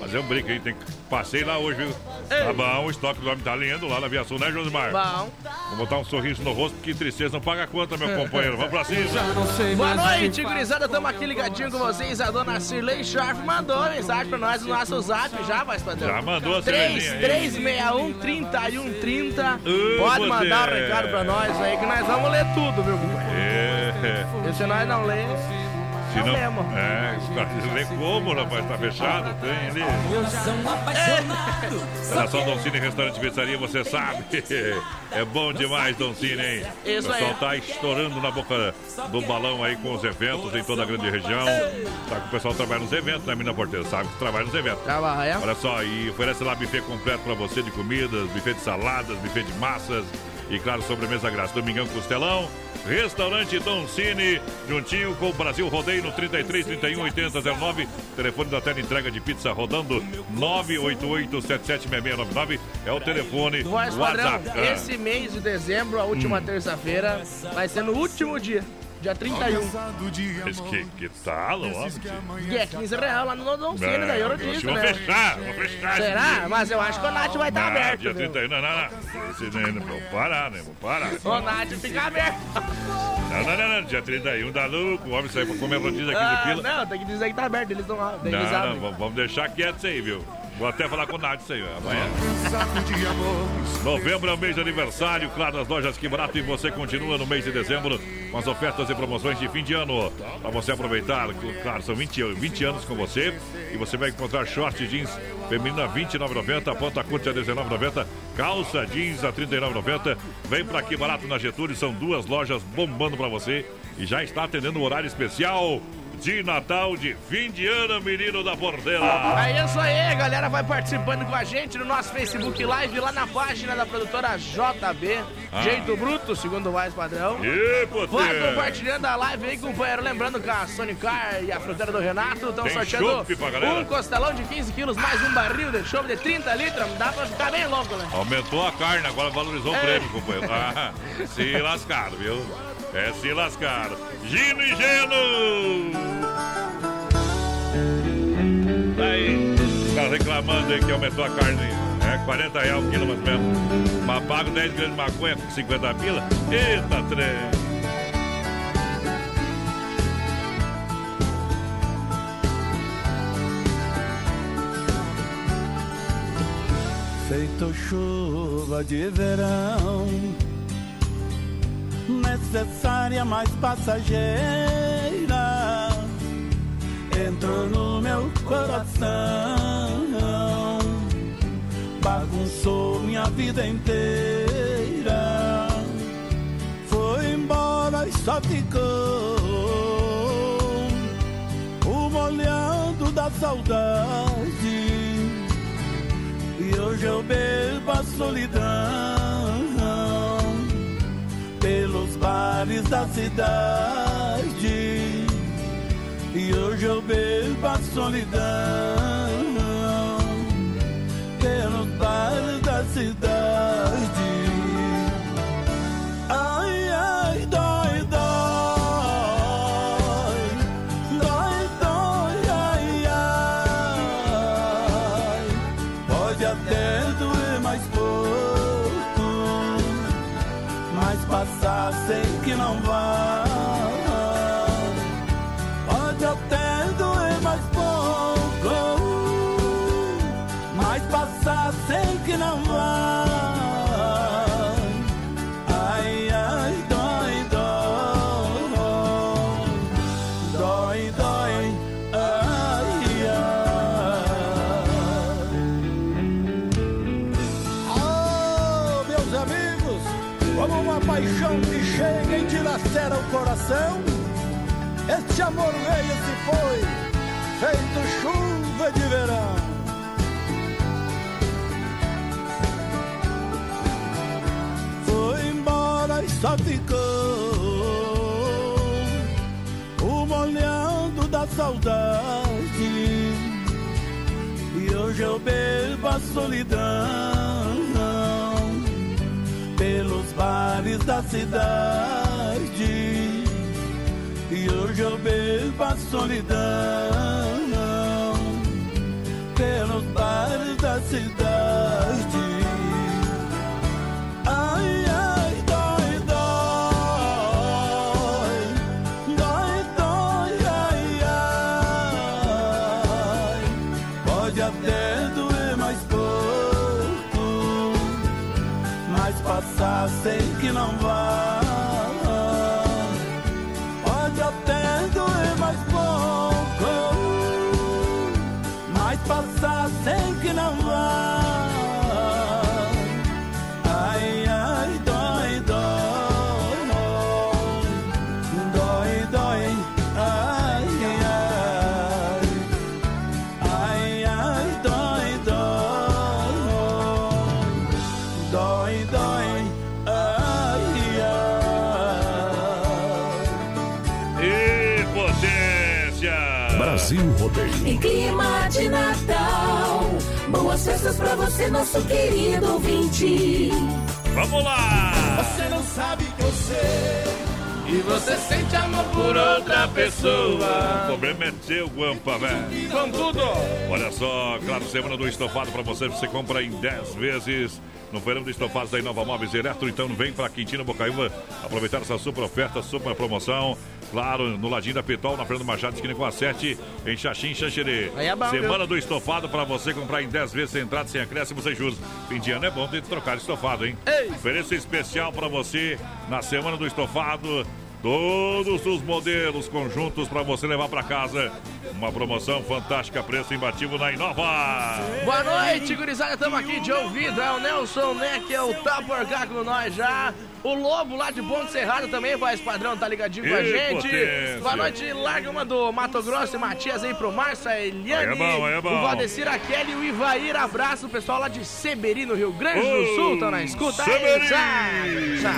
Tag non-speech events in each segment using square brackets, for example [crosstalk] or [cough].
Fazer um brinco aí, tem que... Passei lá hoje, viu? Tá bom, o estoque do homem tá lindo lá na aviação, né, Josimar? Bom. Vou botar um sorriso no rosto, porque tristeza não paga conta, meu companheiro. Vamos pra cima. Boa noite, gurizada. Tamo aqui ligadinho com vocês. A dona Cirlei Sharp mandou mensagem pra nós no nosso zap. Já, vai, padrão? Já mandou a 3361 3130. Ô, Pode você. mandar o recado pra nós aí que nós vamos ler tudo, viu, companheiro? É. E se nós não ler, Se não é, lê como, rapaz? Tá fechado? Tem ali. Nação Don Cine, restaurante e pizzaria, você sabe. É bom demais, Don Cine, hein? Isso o pessoal tá estourando na boca do balão aí com os eventos em toda a grande região. Tá o pessoal trabalha nos eventos, né, Mina Porteira? Sabe que trabalha nos eventos. trabalha. Olha só, e oferece lá buffet completo pra você de comidas, buffet de saladas, buffet de massas e, claro, sobremesa grátis. Domingão Costelão, restaurante Don Cine, juntinho com o Brasil Rodeio no 33 31 80 09. Telefone da tela entrega de pizza rodando 988 776699 é o telefone padrão, WhatsApp. Esse mês de dezembro, a última terça-feira, vai ser no último dia, dia 31. Mas que, que tal, ó? E é 15 reais lá no É, daí eu hoje disse, Vamos né? fechar, vamos fechar. Será? Mas eu acho que o Nath vai estar Ah, aberto. dia viu? 31, não, não, não. Esse, né, não, vou parar, né? Vou parar. O Nath fica aberto. Não, não, não, não. Dia 31 dá louco. O homem sai pra comer rodízio aqui de pila. não, tem que dizer que tá aberto, eles Não, não, vamos- vamos deixar quieto isso aí, viu? Vou até falar com o Nath isso aí, amanhã. Novembro é o mês de aniversário, claro, das lojas Que Barato e você continua no mês de dezembro com as ofertas e promoções de fim de ano. Para você aproveitar, claro, são 20, an- 20 anos com você e você vai encontrar short jeans feminina a 29,90, ponta curta a 19,90, calça jeans a 39,90. Vem pra Que Barato na Getúlio, são duas lojas bombando pra você e já está atendendo o horário especial de Natal de fim de ano, menino da Portela. É isso aí, galera vai participando com a gente no nosso Facebook Live, lá na página da produtora JB, Ah. Jeito Bruto, segundo o mais padrão. E, Vai compartilhando a live aí, companheiro. Lembrando que a Sonic Car e a fruteira do Renato estão sorteando um costelão de 15 quilos, mais um barril de chopp de 30 litros. Dá pra ficar bem louco, né? Aumentou a carne, agora valorizou o É. prêmio, companheiro. Ah, se lascaram, viu? É, se lascaram. Gino e Geno! Aí, o cara reclamando aí que aumentou a carne. É, 40 reais o quilo mais ou menos. Mas pago 10 gramas de com 50 pila. Eita, trem. Feito chuva de verão, necessária, mas passageira, entrou no meu coração, bagunçou minha vida inteira, foi embora e só ficou o molhando da saudade. E hoje eu bebo a solidão bares da cidade. E hoje eu bebo a solidão pelos bares da cidade. Coração, este amor veio se foi, feito chuva de verão. Foi embora e só ficou o molhando da saudade. E hoje eu bebo a solidão pelos bares da cidade. Eu bebo a solidão pelos da cidade. Ai, ai, dói, dói, dói, dói, ai, ai. Pode até doer mais pouco, mas passar sei que não você, nosso querido ouvinte. Vamos lá! Você não sabe que eu sei. E você sente amor por outra O pessoa. problema é teu, Guampa, velho. Com tudo. Olha só, claro, semana do estofado pra você. Você compra em 10 vezes no verão do estofado da Inova Móveis Eletro. Então vem pra Quintino Bocaiúva aproveitar essa super oferta, super promoção. Claro, no ladinho da Petol, na Fernando Machado, esquina com a 7, em Xaxim, Xanxerê. Aí é Semana do estofado pra você comprar em 10 vezes sem entrada, sem acréscimo, sem juros. Fim de ano é bom ter que trocar estofado, hein? Ei. Ofereço especial pra você na semana do estofado. Todos os modelos conjuntos para você levar para casa. Uma promoção fantástica, preço imbatível na Inova. Boa noite, gurizada. Estamos aqui de ouvido. É o Nelson Neck, é o Taporcá com nós já. O Lobo lá de Ponte Serrada também, voz padrão, tá ligadinho com a gente. potência. Boa noite, larga uma do Mato Grosso e Matias aí pro Márcio, a Eliane. Aí é bom, aí é bom. O Valdecir, a Kelly e o Ivair. Abraço, o pessoal lá de Seberi, no Rio Grande do Sul. Estão na escuta aí. Seberi! Tchau.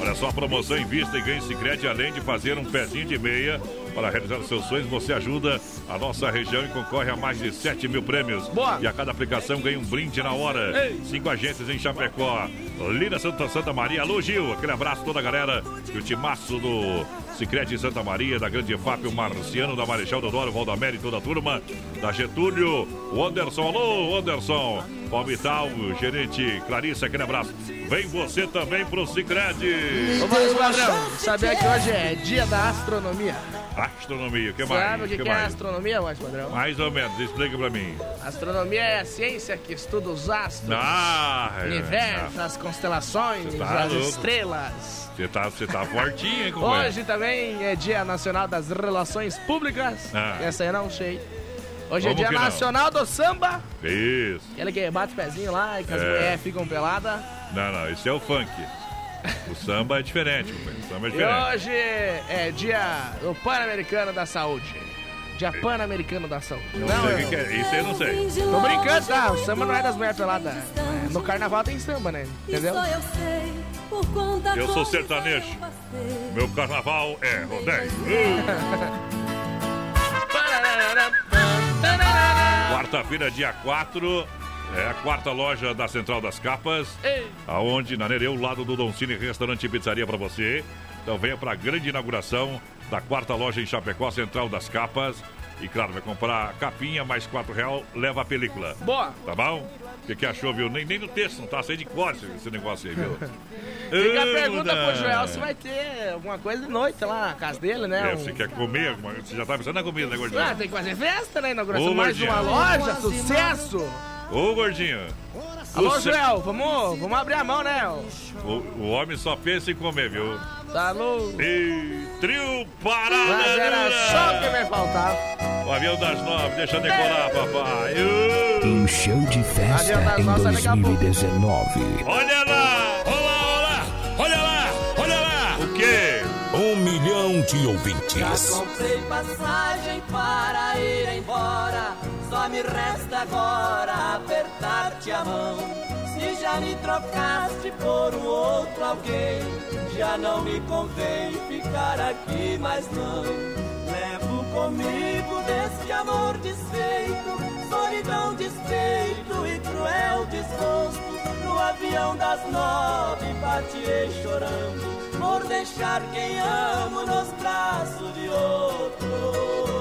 Olha só a promoção em vista e ganhe Sicredi além de fazer um pezinho de meia. Para realizar os seus sonhos, você ajuda a nossa região e concorre a mais de 7 mil prêmios. Boa. E a cada aplicação ganha um brinde na hora. Ei. Cinco agências em Chapecó. Lina Santa Santa Maria. Alô, Gil. Aquele abraço a toda a galera. E o timaço do Sicredi Santa Maria, da Grande FAP, o Marciano, da Marechal Deodoro, Valdamério e toda a turma. Da Getúlio, o Anderson. Alô, Anderson. Palmital, gerente Clarissa, aquele abraço. Vem você também pro Sicredi. Ô, voz padrão, sabia que hoje é dia da astronomia? Astronomia, o que mais? Sabe o que, que é mais? astronomia, voz padrão? Mais ou menos, explica pra mim. Astronomia é a ciência que estuda os astros. Ah, o universo, as constelações, tá as louco. estrelas. Você tá, você tá fortinho, hein? Hoje também é Dia Nacional das Relações Públicas. Ah. Essa aí eu não sei. Hoje é Dia que não? Nacional do Samba. Isso. Aquele que bate o pezinho lá e que as É. mulheres ficam peladas. Não, não, esse é o funk. O samba é diferente, companheiro. O samba é E diferente. hoje é Dia do Pan-Americano da Saúde. Dia Pan-Americano da Saúde. Não, Não, sei o que, eu- que é. Isso eu não sei. Tô brincando, tá? O samba não é das mulheres peladas. É, No carnaval tem samba, né? Entendeu? Só eu sei, por conta Eu sou sertanejo. Meu carnaval é rodeio. [laughs] Quarta-feira, dia 4. É a quarta loja da Central das Capas. Ei. aonde na Nereu, lado do Don Cine, restaurante e pizzaria para você. Então venha para a grande inauguração da quarta loja em Chapecó, Central das Capas. E claro, vai comprar capinha, mais quatro real, leva a película. Boa. Tá bom? O que, que achou, viu? Nem, nem no texto, não tá cheio de cor esse, negócio aí, viu? [laughs] Fica a pergunta pro. Joel se vai ter alguma coisa de noite lá na casa dele, né? É, Um- você quer comer alguma Você já tá pensando na comida, né, gordinho? Ah, tem que fazer festa, né? Inauguração Ô, mais uma loja, sucesso! Ô, gordinho. Alô, Você- Joel, vamos, vamos abrir a mão, né? O, o homem só pensa em comer, viu? Tá louco? E trio parada. Mas era só o que me faltava. O avião das nove, deixa decolar, papai. Uh! Encheu de festa Avião das em Nossas daqui a pouco. 2019. Olha lá! Olha lá, olha lá! Olha lá! Olha lá! O quê? Um milhão de Já ouvintes. comprei passagem para ir embora. Só me resta agora apertar-te a mão. Se já me trocaste por um outro alguém, já não me convém ficar aqui mais não. Levo comigo desse amor desfeito, solidão, despeito e cruel desgosto. No avião das nove partirei chorando por deixar quem amo nos braços de outro.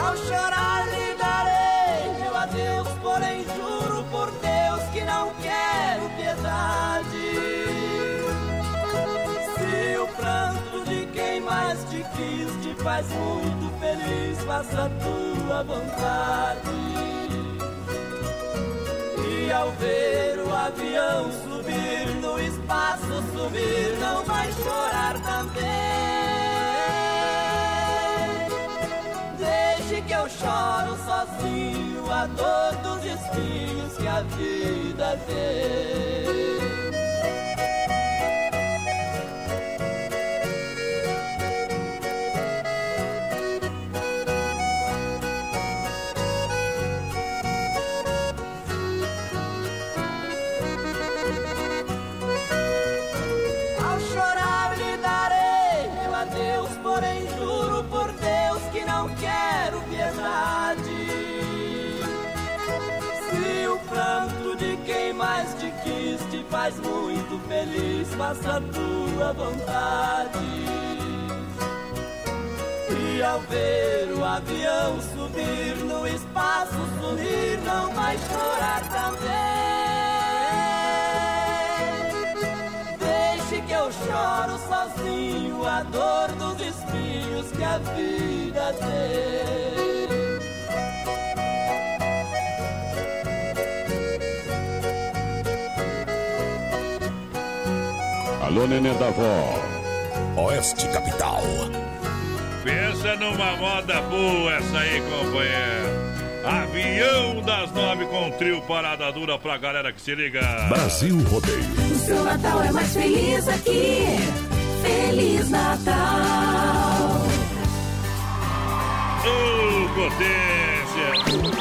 Ao chorar lhe darei meu adeus, porém juro por Deus que não quero piedade. Se o pranto de quem mais te quis te faz muito feliz, faça a tua vontade. E ao ver o avião subir no espaço, subir, não vai chorar também. Eu choro sozinho a dor dos espinhos que a vida tem. Faz muito feliz, faça a tua vontade. E ao ver o avião subir no espaço, sorrir, não vai chorar também. Deixe que eu choro sozinho a dor dos espinhos que a vida tem. Alô, nenê da vó. Oeste Capital. Pensa numa moda boa essa aí, companheiro. Avião das nove com trio parada dura pra galera que se liga. Brasil Rodeio. O seu Natal é mais feliz aqui. Feliz Natal. Ô, potência!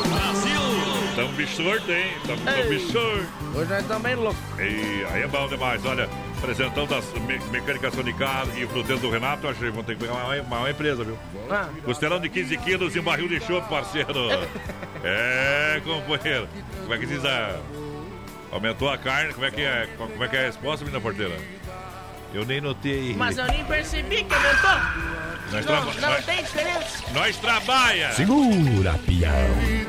Brasil! Tamo bichorto, hein? Tamo, bichorto. Hoje nós estamos bem loucos. E aí é bom demais, olha. Apresentando das me mecânicas Sonicar e fruteiro do Renato, acho que vão ter que pegar uma, uma, uma empresa, viu? Ah, Costelão de 15 quilos e um barril de chope, parceiro. [laughs] É, companheiro. Como é que diz a... Aumentou a carne, como é que é, como é, que é a resposta, menina porteira? Eu nem notei. mas eu nem percebi que aumentou. Nós, Não, traba- não nós, tem diferença. nós trabalha! Segura, peão.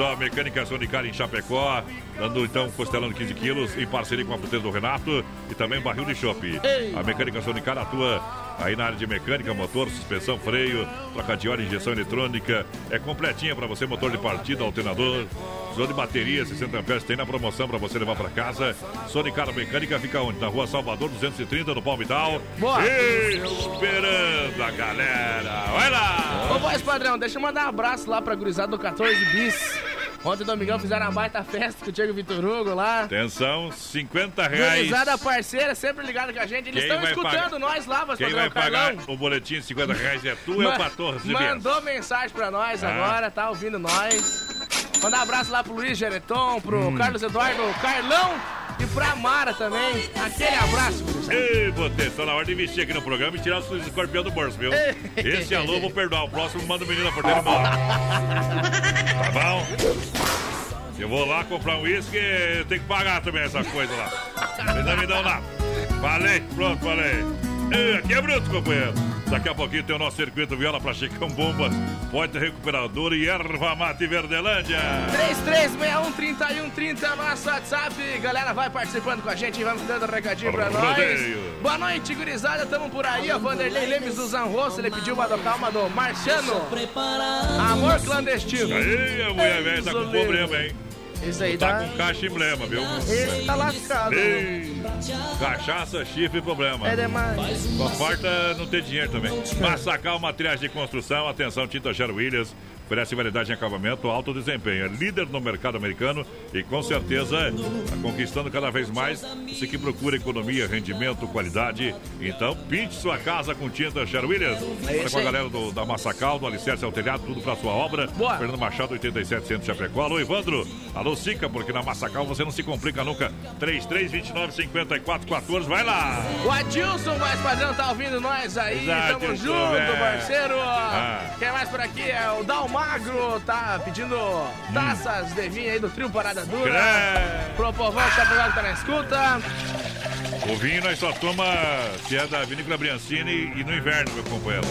Só, Mecânica Sonicar em Chapecó, dando então costelão de 15 quilos em parceria com a fruteira do Renato e também barril de chopp. Ei. A Mecânica Sonicar atua aí na área de mecânica, motor, suspensão, freio, troca de óleo, injeção eletrônica. É completinha para você, motor de partida, alternador, zona de bateria, 60 amperes, tem na promoção para você levar para casa. Sonicar Mecânica fica onde? Na rua Salvador 230, no Palmital. Boa. Esperando a galera. Vai lá! Ô, voz padrão, deixa eu mandar um abraço lá pra gurizada do 14 bis. Ontem, Domingão, fizeram uma baita festa com o Diego Vitor Hugo lá. Atenção, 50 reais. Gurizada parceira, sempre ligada com a gente. Eles Quem estão vai escutando pagar? nós lá, Quem padrão, vai pagar Carlão. o boletim de 50 reais é tu, é o Ma- 14 de Mandou mensagem pra nós Ah. agora, tá ouvindo nós. Mandar um abraço lá pro Luiz Gereton, pro Hum. Carlos Eduardo Carlão e pra Mara também. Aquele abraço. Ei, Botê, tá na hora de investir aqui no programa e tirar os escorpião do bolso, viu? Esse alô, vou perdoar. O próximo manda o menino na porteira embora. Tá bom? Eu vou lá comprar um uísque, eu tenho que pagar também essas coisas lá. Eles não me dão nada. Falei, pronto, falei. Ei, Aqui é bruto, companheiro. Daqui a pouquinho tem o nosso circuito viola pra Chicão Bombas, Ponte Recuperador e Erva Mate Verdelândia. 3361-3130 é o nosso WhatsApp. Galera, vai participando com a gente e vamos dando um recadinho pra nós. Rodeio. Boa noite, gurizada. Tamo por aí. ó. Vanderlei Lemes do Zanrosso. Ele pediu uma do calma do Marciano. Amor clandestino. Aí, a mulher velha tá com problema, hein? Isso aí Tá tá. com caixa emblema, viu? Ele tá lascado. Ei, cachaça, chifre e problema. É demais. Só falta não ter dinheiro também. Massacal Materiais de Construção, atenção, Tinta Sher Williams. Oferece variedade em acabamento, alto desempenho. É líder no mercado americano e com certeza está conquistando cada vez mais. Você que procura economia, rendimento, qualidade. Então, pinte sua casa com tinta Sher Williams. Olha isso com a galera do, da Massacal, do Alicerce ao Telhado, tudo para sua obra. Boa. Fernando Machado, 87 Centro Chapecó. Alô, Evandro. Alô, Sica, porque na Massacal você não se complica nunca. 3329 5414 vai lá. O Adilson, mais padrão, tá ouvindo nós aí. Exato, Tamo junto, é. parceiro. Ah. Quem mais por aqui é o Dalmagro, tá pedindo taças de vinho aí do trio Parada Dura. Pro povão Chapecó que tá na escuta. O vinho nós só toma se é da Vinícola Briancini e no inverno, meu companheiro.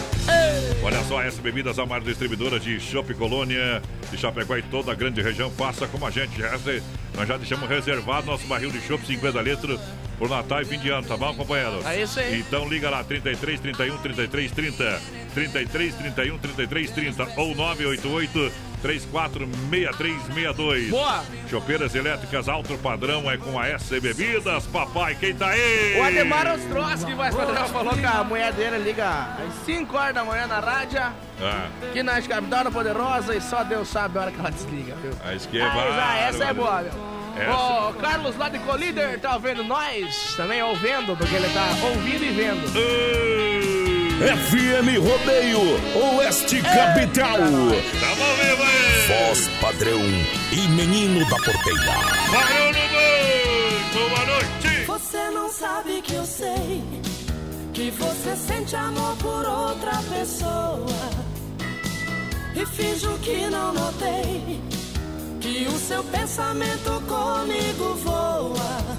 Olha só, essa bebidas a maior distribuidora de Chopp Colônia, de Chapecó e toda a grande região, faça como a gente. Essa, nós já deixamos reservado nosso barril de chopp 50 litros por Natal e fim de ano, tá bom, companheiro? É isso aí. Então liga lá, 33 31 33 30. 33 31 33 30 ou 988 346362. Boa! Chopeiras elétricas alto padrão é com a S Bebidas, papai. Quem tá aí? O Ademar Ostroski, vai padrão, falou que a mulher dele liga às 5 horas da manhã na rádio, Ah, aqui na capital da Poderosa, e só Deus sabe a hora que ela desliga, viu? a esquerda. Mas, ah, essa é boa, meu. Essa. O Carlos lá de Colíder tá ouvindo nós, também ouvindo, porque ele tá ouvindo e vendo. FM Rodeio, Oeste Capital. Tamo vivo aí! Voz padrão e menino da porteira. Barulho muito, boa noite! Você não sabe que eu sei que você sente amor por outra pessoa e finjo que não notei que o seu pensamento comigo voa.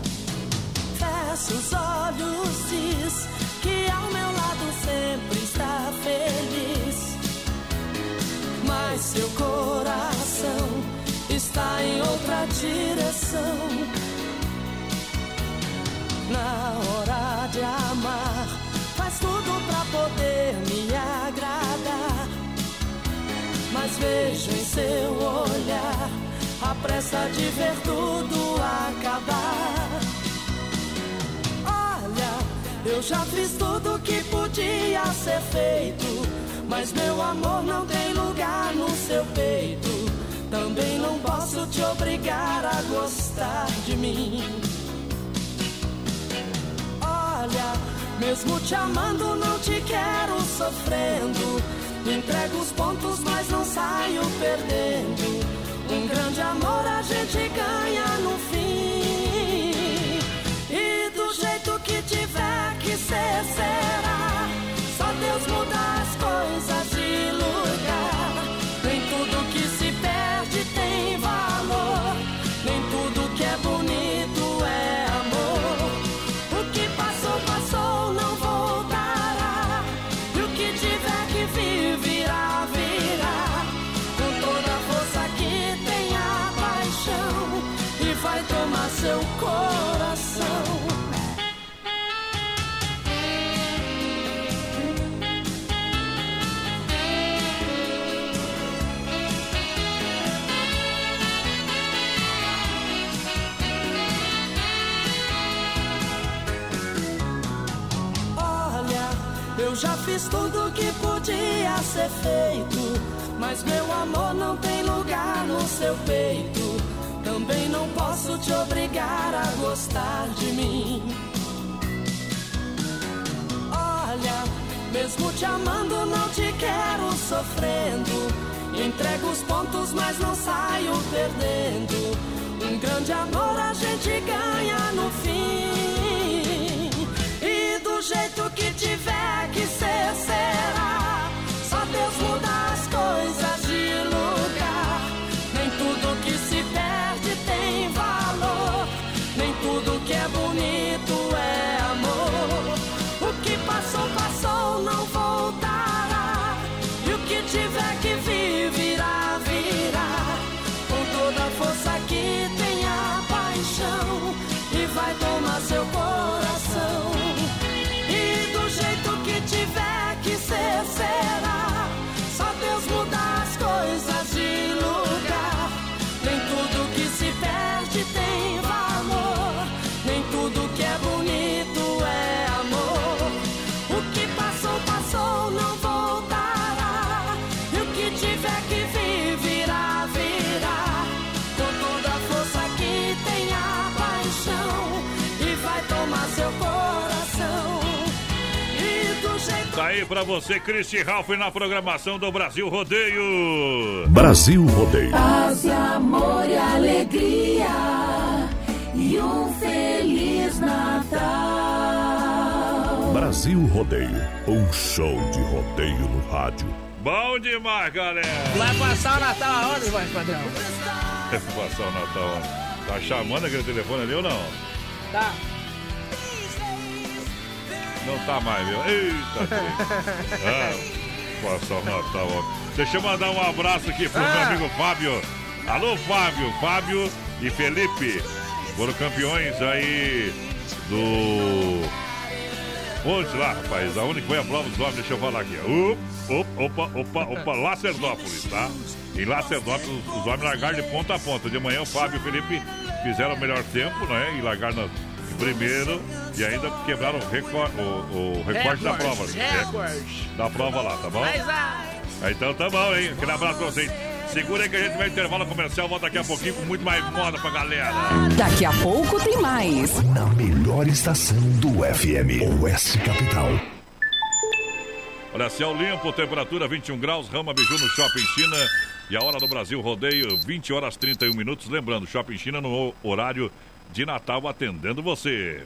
Fecha os olhos, diz que sempre está feliz, mas seu coração está em outra direção. Na hora de amar, faz tudo pra poder me agradar. Mas vejo em seu olhar a pressa de ver tudo acabar. Eu já fiz tudo que podia ser feito. Mas meu amor não tem lugar no seu peito. Também não posso te obrigar a gostar de mim. Olha, mesmo te amando, não te quero sofrendo. Entrego os pontos, mas não saio perdendo. Um grande amor a gente ganha no fim. E do jeito ser, será. Fiz tudo que podia ser feito. Mas meu amor não tem lugar no seu peito. Também não posso te obrigar a gostar de mim. Olha, mesmo te amando, não te quero sofrendo. Entrego os pontos, mas não saio perdendo. Um grande amor a gente ganha no fim. Jeito que tiver que ser, será. Pra você, Cristi Ralph, na programação do Brasil Rodeio. Brasil Rodeio. Paz amor e alegria e um feliz Natal. Brasil Rodeio. Um show de rodeio no rádio. Bom demais, galera. Vai passar o Natal aonde, [laughs] vai, padrão? Passar o Natal. Tá chamando aquele telefone ali ou não? Tá. Não tá mais, viu? Eita, ah, passar o Natal, ó. Deixa eu mandar um abraço aqui pro meu Ah. amigo Fábio. Alô, Fábio. Fábio e Felipe foram campeões aí do. Onde lá, rapaz? Aonde foi a prova dos homens? Deixa eu falar aqui. opa, opa, opa, opa, Lacerdópolis, tá? Em Lacerdópolis, os homens largaram de ponta a ponta. De manhã, o Fábio e o Felipe fizeram o melhor tempo, né? E largaram em primeiro e ainda quebraram o, recorde, o, o recorde da prova. Recorde. Da prova lá, tá bom? Mas, ah, Então tá bom, hein? Aquele abraço pra vocês. Segura aí que a gente vai intervalo comercial, volta daqui a pouquinho com muito mais moda pra galera. Daqui a pouco tem mais. Na melhor estação do FM, Oeste Capital. Olha, céu limpo, temperatura 21 graus, Rama Biju no Shopping China. E a hora do Brasil rodeio, 20 horas 31 minutos. Lembrando, Shopping China no horário de Natal atendendo você.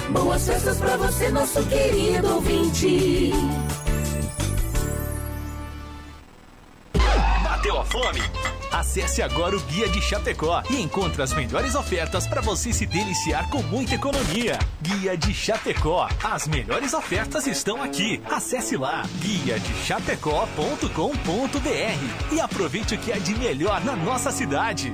boas festas pra você, nosso querido ouvinte. Bateu a fome? Acesse agora o Guia de Chapecó e encontre as melhores ofertas para você se deliciar com muita economia. Guia de Chapecó. As melhores ofertas estão aqui. Acesse lá guia de chapecó.com.br e aproveite o que é de melhor na nossa cidade.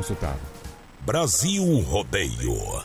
Brasil Rodeio.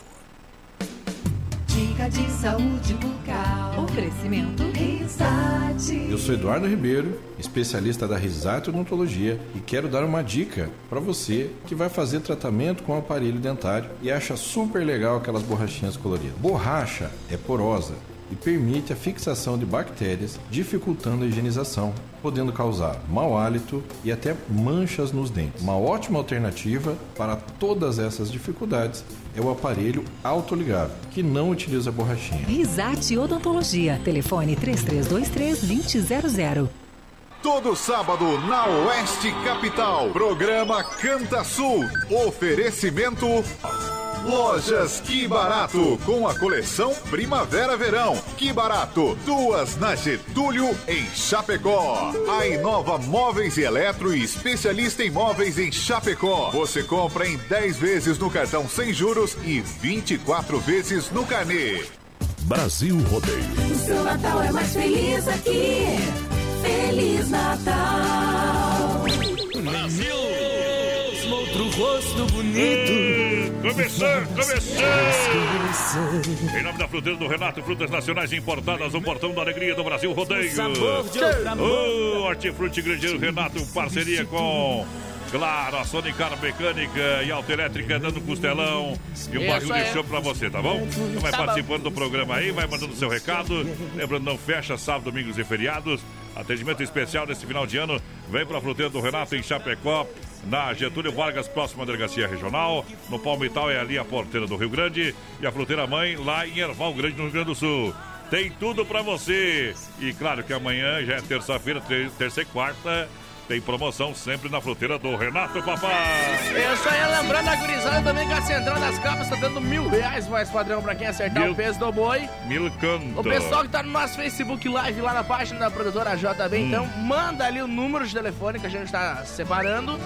Dica de saúde bucal. Oferecimento Risate. Eu sou Eduardo Ribeiro, especialista da Risate Odontologia e quero dar uma dica para você que vai fazer tratamento com aparelho dentário e acha super legal aquelas borrachinhas coloridas. Borracha é porosa e permite a fixação de bactérias, dificultando a higienização, podendo causar mau hálito e até manchas nos dentes. Uma ótima alternativa para todas essas dificuldades é o aparelho autoligável, que não utiliza borrachinha. Risate Odontologia. Telefone 3323-2000. Todo sábado na Oeste Capital. Programa Canta Sul. Oferecimento. Lojas Que Barato, com a coleção Primavera-Verão. Que Barato, duas na Getúlio, em Chapecó. A Inova Móveis e Eletro especialista em móveis em Chapecó. Você compra em 10 vezes no cartão sem juros e 24 vezes no carnê. Brasil Rodeio. O seu Natal é mais feliz aqui. Feliz Natal. Brasil! Outro rosto bonito. Começando, começando! Em nome da fruteira do Renato, frutas nacionais importadas no portão da alegria do Brasil Rodeio. O Hortifruti Grandeiro Renato, parceria com. Claro, a Sonicar Mecânica e Autoelétrica dando costelão e um Isso barril de show pra você, tá bom? Então vai Tá bom. participando do programa aí, vai mandando seu recado. Lembrando, não fecha sábado, domingos e feriados. Atendimento especial nesse final de ano. Vem pra fruteira do Renato em Chapecó, na Getúlio Vargas, próxima delegacia regional. No Palmital é ali a porteira do Rio Grande. E a fruteira mãe lá em Erval Grande, no Rio Grande do Sul. Tem tudo pra você. E claro que amanhã já é terça-feira, terça e quarta. Tem promoção sempre na fruteira do Renato Papai. Eu só ia lembrando a gurizada também que a Central das Capas tá dando mil reais mais padrão pra quem acertar Mil- o peso do boi. Mil canto. O pessoal que tá no nosso Facebook Live lá na página da produtora JB, Hum. então manda ali o número de telefone que a gente tá separando.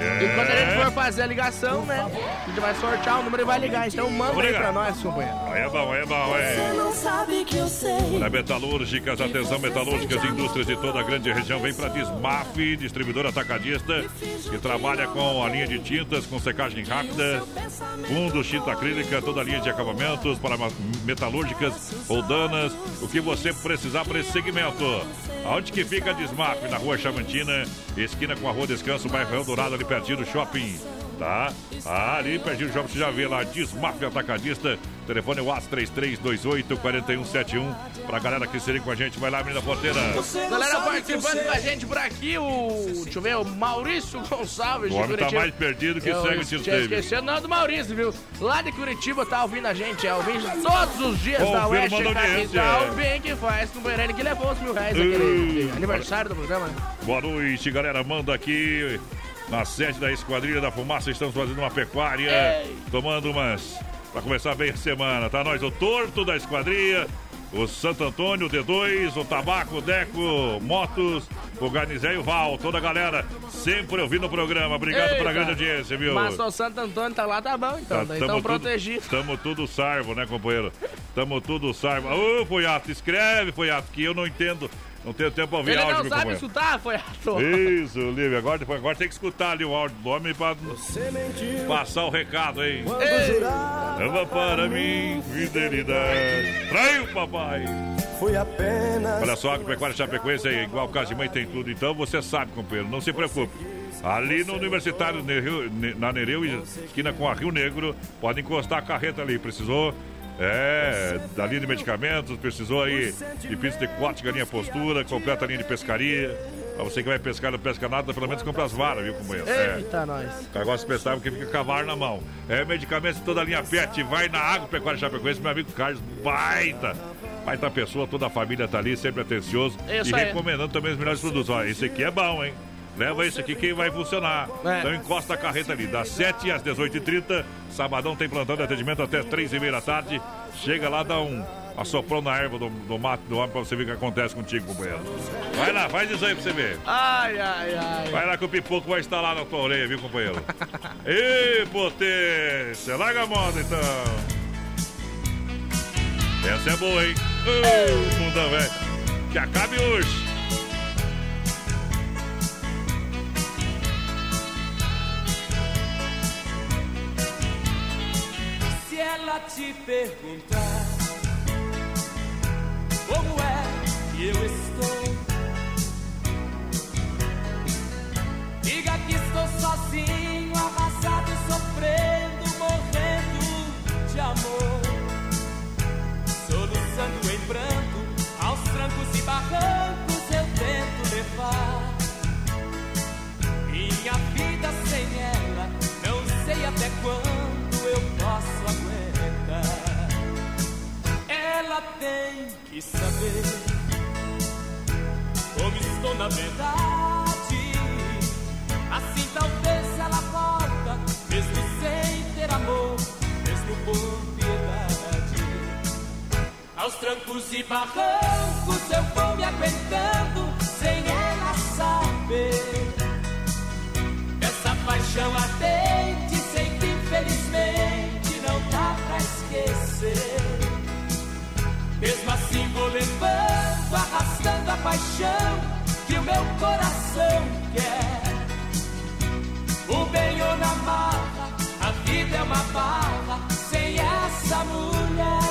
É. E quando a gente for fazer a ligação, né? A gente vai sortear o número e vai ligar. Então manda aí Obrigado. pra nós, companheiro. Aí é bom, aí é bom, é. não sabe que eu sei. Olha, metalúrgicas, atenção, metalúrgicas, indústrias de toda a grande região. Vem para Desmaf, distribuidora atacadista, que trabalha com a linha de tintas, com secagem rápida, fundo, tinta acrílica, toda a linha de acabamentos para metalúrgicas, roldanas, o que você precisar para esse segmento. Aonde que fica a Desmaf? Na rua Chamantina, esquina com a rua Descanso, bairro Eldorado, ali pertinho do shopping. Tá? Ah, ali pertinho do shopping, você já vê lá, Desmaf Atacadista. Telefone WhatsApp 3328-4171. Pra galera que seria com a gente, vai lá, menina porteira. Galera participando com a gente por aqui, o. Deixa eu ver, o Maurício Gonçalves O de homem tá mais perdido que Eu segue o tiro tinha dele. esquecido, não, do Maurício, viu? Lá de Curitiba tá ouvindo a gente, é ouvindo todos os dias da Confirmando Oeste a audiência. Capital. Bem que faz, companheiro, ele que levou os mil reais naquele aniversário do programa. Boa noite, galera. Manda aqui na sede da Esquadrilha da Fumaça. Estamos fazendo uma pecuária, tomando umas. Pra começar bem a semana, tá? Nós, o Torto da Esquadrilha, o Santo Antônio, o D2, o Tabaco, o Deco, Motos, o Garnizé e o Val. Toda a galera sempre ouvindo o programa. Obrigado pela grande audiência, viu? Mas o Santo Antônio tá lá, tá bom, então. daí estão protegidos. Estamos tudo salvo, né, companheiro? Estamos tudo salvo. Ô, Foiato, escreve, Foiato, que eu não entendo. Não tenho tempo pra ouvir Ele áudio, não sabe escutar, foi ator. Isso, Lívia. Agora, agora tem que escutar ali o áudio do homem pra passar o recado, hein? Leva para mim fidelidade. Traiu, papai. Foi apenas. Olha só, Agropecuária Chapecoense é igual casa de mãe, tem tudo. Então você sabe, companheiro, não se preocupe. Ali no Universitário, na Nereu, esquina com a Rio Negro, pode encostar a carreta ali. Precisou, é, da linha de medicamentos, precisou aí de pista de corte, galinha postura, completa a linha de pescaria. Pra você que vai pescar, não pesca nada, pelo menos compra as varas, viu, companheiro? É. Eita, nós. Negócio pesado que fica com a vara na mão. É medicamentos de toda a linha PET. Vai na Água Pecuária Chapecoense, meu amigo Carlos. Baita! Baita pessoa, toda a família tá ali, sempre atencioso. Isso e aí. recomendando também os melhores produtos. Ó, esse aqui é bom, hein? Leva esse aqui que vai funcionar. É. Então encosta a carreta ali, das 7 às 18h30. Sabadão tem plantão de atendimento até 3h30 da tarde. Chega lá, dá um assoprão na erva do, do mato do homem pra você ver o que acontece contigo, companheiro. Vai lá, faz isso aí pra você ver. Ai, ai, ai. Vai lá que o pipoco vai estar lá na tua orelha, viu, companheiro? [laughs] Ê, potência! Larga a moda, então! Essa é boa, hein? Ô, mundão, velho! Que acabe hoje! Te perguntar tem que saber como estou na verdade. Assim talvez ela volta, mesmo sem ter amor, mesmo por piedade. Aos trancos e barrancos eu vou me aguentando, sem ela saber. Essa paixão ardente, sei que infelizmente não dá pra esquecer. Mesmo assim vou levando, arrastando a paixão que o meu coração quer. O bem ou na marra, a vida é uma barra sem essa mulher.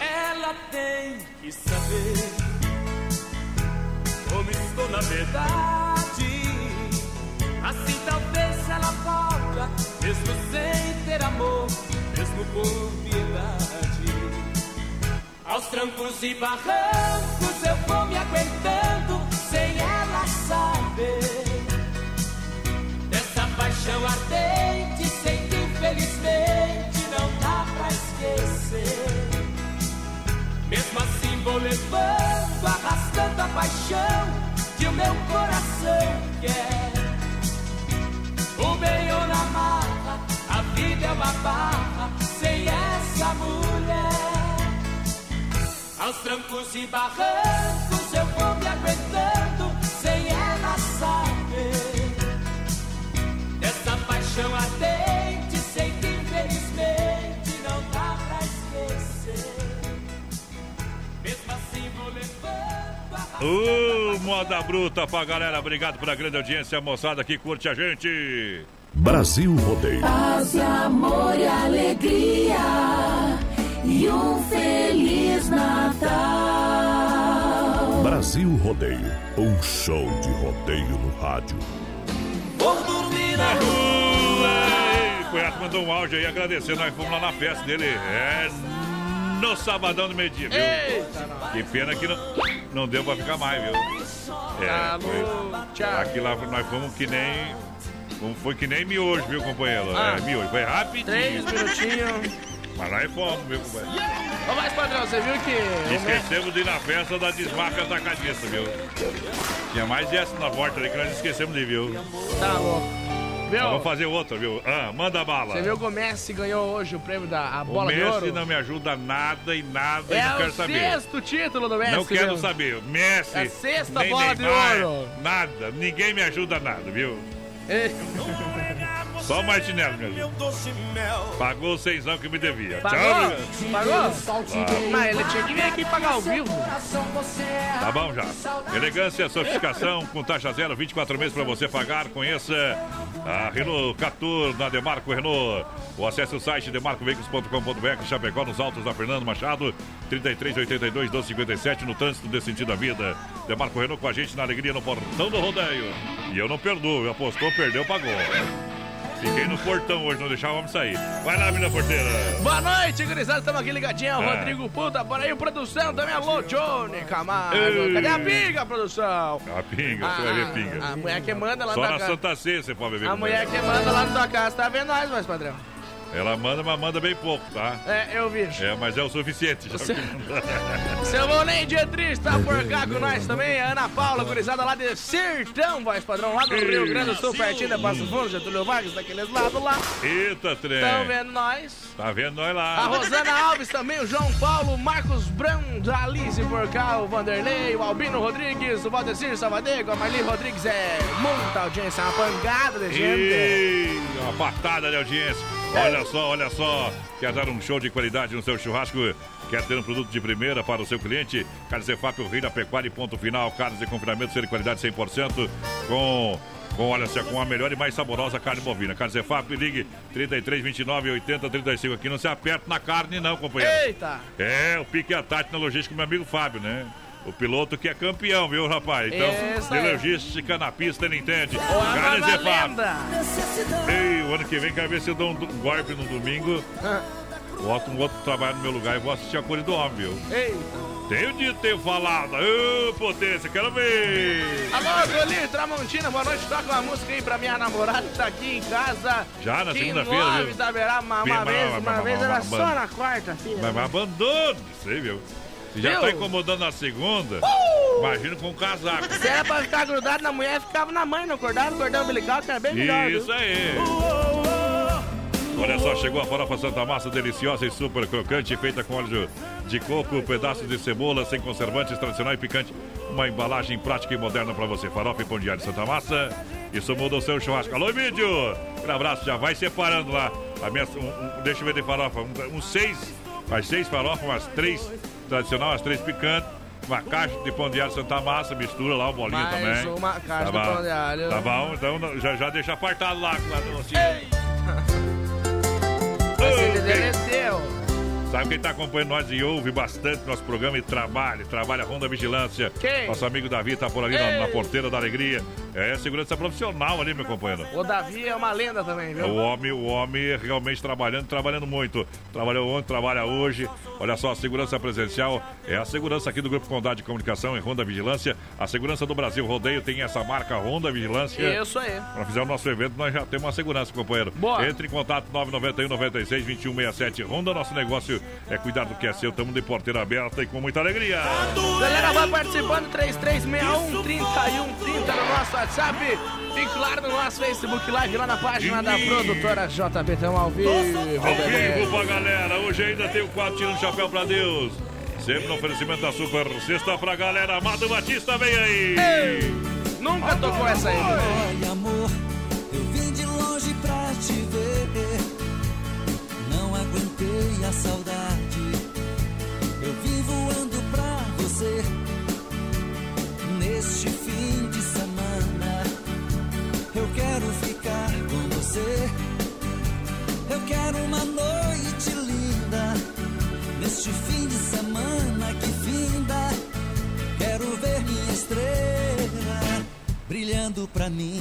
Ela tem saber como estou na verdade. Assim talvez ela volta, mesmo sem ter amor, mesmo por piedade. Aos trancos e barrancos eu vou me aguentando, sem ela saber. paixão ardente, sei que infelizmente não dá pra esquecer. Mesmo assim vou levando, arrastando a paixão que o meu coração quer. O bem ou na marra, a vida é uma barra sem essa mulher. Aos trancos e barrancos eu vou me aguentando sem ela saber. Dessa paixão ardente, Ô, moda bruta pra galera. Obrigado pela grande audiência, moçada que curte a gente. Brasil Rodeio. Paz amor e alegria e um feliz Natal. Brasil Rodeio. Um show de rodeio no rádio. Vou dormir na Ei, O Cunhato mandou um áudio aí agradecendo. Nós fomos lá na festa dele. É no sabadão do meio-dia, viu? Eita, Que pena que não, não deu pra ficar mais, viu? É, bom, tchau. Aqui lá nós fomos que nem. como Foi que nem miojo, viu, companheiro? Ah. É, miojo. Foi rapidinho. Três minutinhos. Mas lá é fome, viu, companheiro? Ô, mas padrão, você viu que. Esquecemos de ir na festa da desmarca atacadista, viu? Tinha mais essa na porta ali que nós esquecemos de ir, viu? Tá louco. Viu? Vamos fazer outra, viu? Ah, manda bala. Você viu que o Messi ganhou hoje o prêmio da a O bola de Messi ouro? não me ajuda nada e nada É não quero o saber. sexto título do Messi. Não quero viu? saber. Messi. É a sexta bola de Neymar, ouro. Nada. Ninguém me ajuda nada, viu? Só o Martinelli me ajuda. Pagou o seisão que me devia. Pagou? Tchau, Pagou? Claro. Mas ele tinha que vir aqui pagar ao vivo. Tá bom já. Elegância, sofisticação, com taxa zero, 24 meses para você pagar. Conheça a Renault Catur na Demarco Renault. Ou acesse o site demarcoveículos.com.br, Chapecó, nos altos da Fernando Machado, 3382 1257, no trânsito desse sentido da vida. Demarco Renault com a gente na alegria no portão do rodeio. E eu não perdoo, apostou, perdeu, pagou. Fiquei no portão hoje, não homem sair. Vai lá, menina porteira. Boa noite, gurizada. Estamos aqui ligadinho. Ah. Rodrigo Puta, por aí, produção também. Alô, Johnny Camargo. Ei. Cadê a pinga, produção? A pinga, você vai ver pinga. A mulher que manda lá Só na na casa. Santa Ceia você pode beber. A mulher que manda lá na tua casa tá vendo nós, mais padrão. Ela manda, mas manda bem pouco, tá? É, eu vi. É, mas é o suficiente. Já manda. [laughs] Seu Bonem Dietrich tá por cá com nós também. A Ana Paula, gurizada lá de Sertão, voz padrão, lá do Rio Grande do Sul, pertinho da Passo Fundo, Getúlio Vargas, daqueles lados lá. Eita, trem. Estão vendo nós? Tá vendo nós A lá? Rosana Alves também, o João Paulo, o Marcos Brand, a Alice por cá, o Vanderlei, o Albino Rodrigues, o Valdecir Savadego, a Marli Rodrigues, é muita audiência, uma pancada de gente. Ih, uma patada de audiência. Olha só, olha só. Quer dar um show de qualidade no seu churrasco? Quer ter um produto de primeira para o seu cliente? Carnes Efap, o rei da pecuária ponto final. Carnes de confinamento, ser de qualidade 100%. Com, com, olha só, com a melhor e mais saborosa carne bovina. Carnes Efap, ligue 33, 29, 80, 35. Aqui não se aperta na carne não, companheiro. Eita! É, o pique e a Tati na logística, meu amigo Fábio, né? O piloto que é campeão, viu, rapaz? Então, Isso de logística na pista, ele entende. Carnes Efap. lenda. Ei, o ano que vem quero ver se eu dou um, golpe no domingo. Boto um outro trabalho no meu lugar e vou assistir a Cor do Homem, viu? Eita! Tenho dito, tenho falado. Ô, potência, quero ver. Alô, Goli Tramontina, boa noite. Toca uma música aí pra minha namorada que tá aqui em casa. Já na segunda-feira, viu? Uma, vez, uma vez era só na quarta-feira. Mas, mas abandono, sei, viu? Já tá incomodando na segunda, imagina com um casaco. Se era pra ficar grudado na mulher, ficava na mãe, não acordava, cordão umbilical, que era bem melhor. viu? Isso aí. Olha só, chegou a farofa Santa Massa, deliciosa e super crocante, feita com óleo de coco, pedaços de cebola, sem conservantes, tradicional e picante. Uma embalagem prática e moderna para você. Farofa e pão de alho Santa Massa. Isso muda o seu churrasco. Alô, vídeo! Um abraço, já vai separando lá. A minha, um- um- deixa eu ver de farofa. Um- Uns seis, mais seis farofas, umas três tradicional, umas três picantes. Uma caixa de pão de alho Santa Massa, mistura lá o bolinho Mais também. uma caixa Tá de bom. pão de alho. Tá bom, então já, já deixa apartado lá, lá no Você derreteu. Sabe quem tá acompanhando nós e ouve bastante nosso programa e trabalha, trabalha Ronda Vigilância. Quem? Nosso amigo Davi tá por ali na, na porteira da alegria. É segurança profissional ali, meu companheiro. O Davi é uma lenda também, viu? O homem, o homem realmente trabalhando, trabalhando muito. Trabalhou ontem, trabalha hoje. Olha só, a segurança presencial é a segurança aqui do Grupo Condado de Comunicação e Ronda Vigilância. A segurança do Brasil Rodeio tem essa marca Ronda Vigilância. Isso aí. Para fizer o nosso evento, nós já temos uma segurança, companheiro. Boa. Entre em contato 991 96 2167 Ronda. Nosso negócio é cuidar do que é seu. Estamos de porteira aberta e com muita alegria. Galera, vai participando, 3361 3130 no nosso WhatsApp. E claro, no nosso Facebook Live, lá na página da produtora JB, estamos ao vivo. Ao vivo pra galera. Hoje ainda tem o quadro tirando chapéu pra Deus. Sempre no oferecimento da Super Sexta pra galera. Amado Batista, vem aí. Ei, nunca tocou essa aí. Ai, amor, eu vim de longe pra te ver. Aguentei a saudade. Eu vim voando pra você. Neste fim de semana, eu quero ficar com você. Eu quero uma noite linda. Neste fim de semana que finda, quero ver minha estrela brilhando pra mim.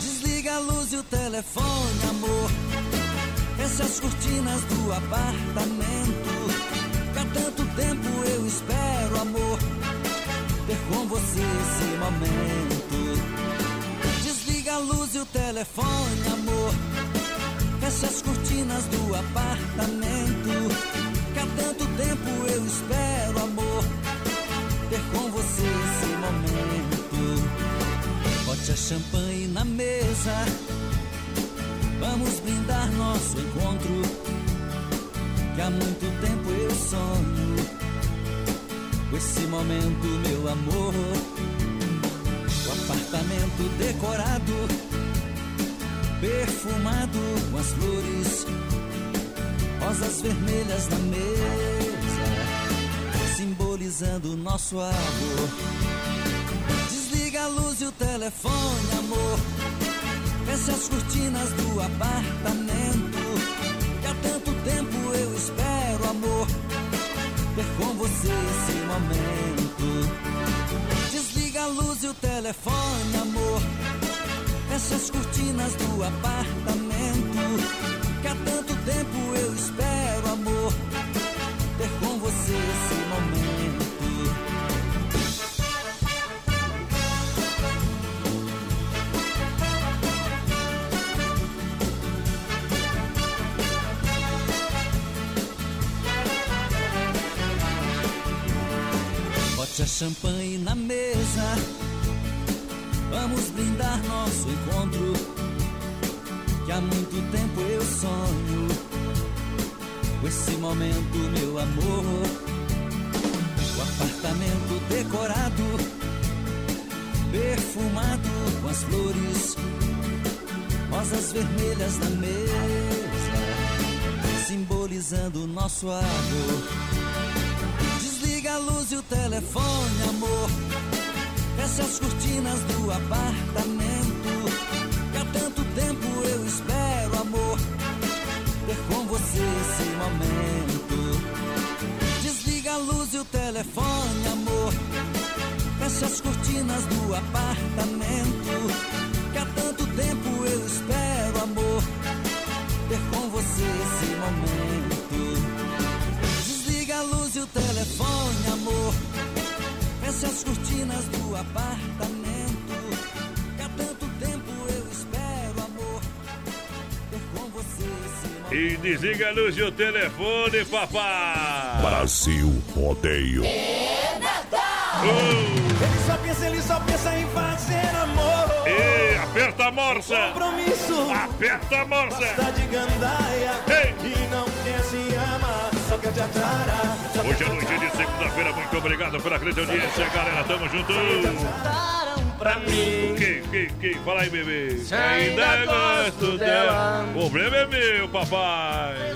Desliga a luz e o telefone, amor. Fecha as cortinas do apartamento. Que há tanto tempo eu espero, amor. Ter com você esse momento. Desliga a luz e o telefone, amor. Fecha as cortinas do apartamento. Que há tanto tempo eu espero, amor. Ter com você esse momento. Bote a champanhe na mesa. Vamos brindar nosso encontro. Que há muito tempo eu sonho. Com esse momento, meu amor. O apartamento decorado perfumado com as flores, rosas vermelhas na mesa, simbolizando nosso amor. Desliga a luz e o telefone, amor. Fecha as cortinas do apartamento. Que há tanto tempo eu espero, amor. Ter com você esse momento. Desliga a luz e o telefone, amor. Fecha as cortinas do apartamento. Que há tanto tempo eu espero, amor. Champanhe na mesa. Vamos brindar nosso encontro. Que há muito tempo eu sonho. Com esse momento, meu amor. O apartamento decorado. Perfumado com as flores. Rosas vermelhas na mesa. Simbolizando nosso amor. Desliga a luz e o telefone, amor. Fecha as cortinas do apartamento. Que há tanto tempo eu espero, amor. Ter com você esse momento. Desliga a luz e o telefone, amor. Fecha as cortinas do apartamento. Que há tanto tempo eu espero, amor. Ter com você esse momento. Telefone, amor. Fecha as cortinas do apartamento. Que há tanto tempo eu espero, amor. Ter com você esse E desliga a luz e o telefone, papai. Brasil Rodeio. Ele só pensa, ele só pensa em fazer amor. E aperta a morsa. Compromisso. Aperta a morsa. Gosta de gandaia. E não quer se amar, Hoje é te noite de segunda-feira. Muito obrigado pela grande audiência, galera. Tamo junto. Pra mim. O que, que, que? Fala aí, bebê. Se ainda gosto dela. O problema é meu, papai.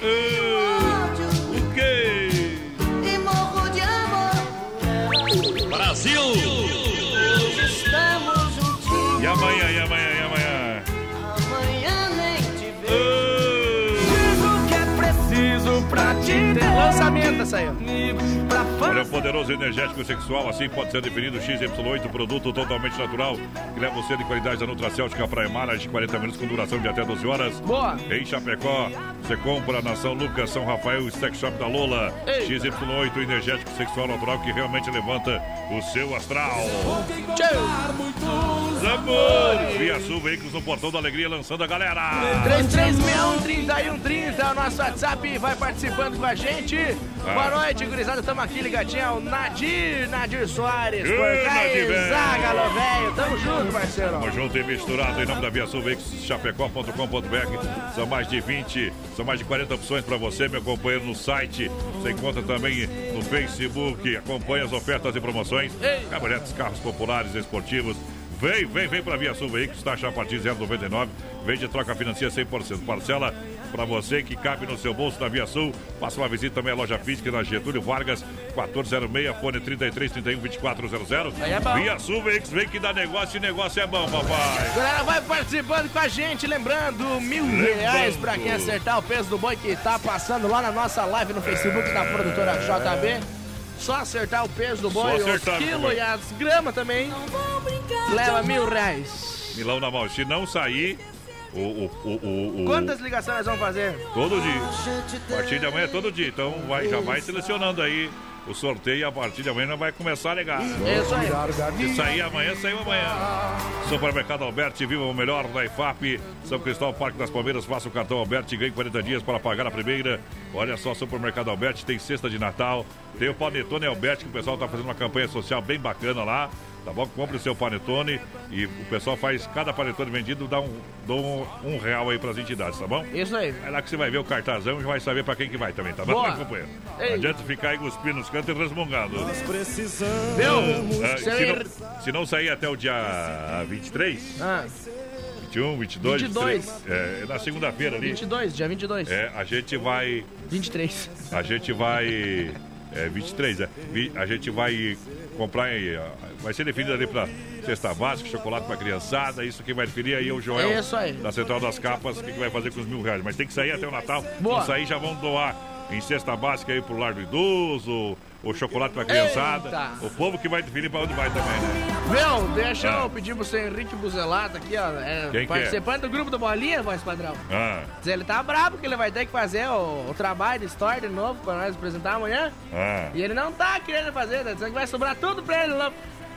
Ah, o quê? E morro de amor. Brasil! Hoje estamos juntinhos. E amanhã, e amanhã, Tem lançamento essa aí, ó. Olha, o poderoso energético sexual, assim pode ser definido XY8, produto totalmente natural, que leva você de qualidade da Nutracêutica Praia Mar, de 40 minutos com duração de até 12 horas. Boa! Em Chapecó, você compra na São Lucas, São Rafael, Stack Shop da Lola. Ei. XY8, energético sexual natural que realmente levanta o seu astral. Amor! Via Sul Veículos no Portão da Alegria, lançando a galera. 3361-3130 é o nosso WhatsApp. Vai participando com a gente. Ah. Boa noite, gurizada. Tamo aqui ligadinho. É o Nadir, Nadir Soares. Nadir, velho. Tamo junto, parceiro. Tamo junto e misturado em nome da Via Sul chapecó.com.br. São mais de 20, são mais de 40 opções para você, meu companheiro, no site. Você encontra também no Facebook. Acompanha as ofertas e promoções. Caminhonetes, carros populares, esportivos. Vem, vem, vem para Via Sul Veículos, taxa a partir de 0,99. Vende troca financia 100%. Parcela para você que cabe no seu bolso na Via Sul. Faça uma visita também à loja física na Getúlio Vargas, 1406, fone 33 31 2400. Aí é bom. Via Sul Veículos, vem que dá negócio e negócio é bom, papai. Galera, vai participando com a gente, lembrando, mil Lembrando. reais pra quem acertar o peso do boi que tá passando lá na nossa live no Facebook da produtora JB. Só acertar o peso do boi, os quilos e as gramas também. Leva mil reais. Milão na mão. Se não sair, o. o, o, o, Quantas ligações nós vamos fazer? Todo dia. A partir de amanhã é todo dia. Então vai, já vai selecionando aí o sorteio e a partir de amanhã vai começar a ligar. Isso aí. Se sair amanhã, saiu amanhã. Supermercado Alberti, viva o melhor da IFAP. São Cristóvão, Parque das Palmeiras. Faça o cartão Alberti e ganhe 40 dias para pagar a primeira. Olha só, Supermercado Alberti tem cesta de Natal. Tem o Panetone Alberti, que o pessoal está fazendo uma campanha social bem bacana lá. Tá bom? Compre o seu panetone e o pessoal faz, cada panetone vendido dá um, dá um, um real aí pras entidades, tá bom? Isso aí. É lá que você vai ver o cartazão e vai saber pra quem que vai também, tá bom, Boa. meu companheiro? Ei. Não adianta ficar aí cuspindo nos cantos e resmungando. Viu? Ah, Seu se, ir- não, se não sair até o dia 23, Ah, 21, 22, 22. 23, é, é na segunda-feira ali. 22, dia 22. É, a gente vai. 23. A gente vai. É, 23, é. A gente vai comprar. Vai ser definido ali pra cesta básica, chocolate pra criançada. Isso que vai definir aí é o Joel. É isso aí. Da Central das Capas, o que, que vai fazer com os mil reais. Mas tem que sair até o Natal. Boa. Não sair, já vão doar em cesta básica aí pro lar do idoso, o chocolate pra criançada. Eita. O povo que vai definir pra onde vai também, né? Viu? Deixa Ah. eu pedir pro seu Henrique Buzelato aqui, ó. É, Quem que é? participante do grupo do Bolinha, voz padrão. Ah, Diz Ele tá bravo porque ele vai ter que fazer o, o trabalho de story de novo pra nós apresentar amanhã. ah. E ele não tá querendo fazer, tá dizendo que vai sobrar tudo pra ele lá.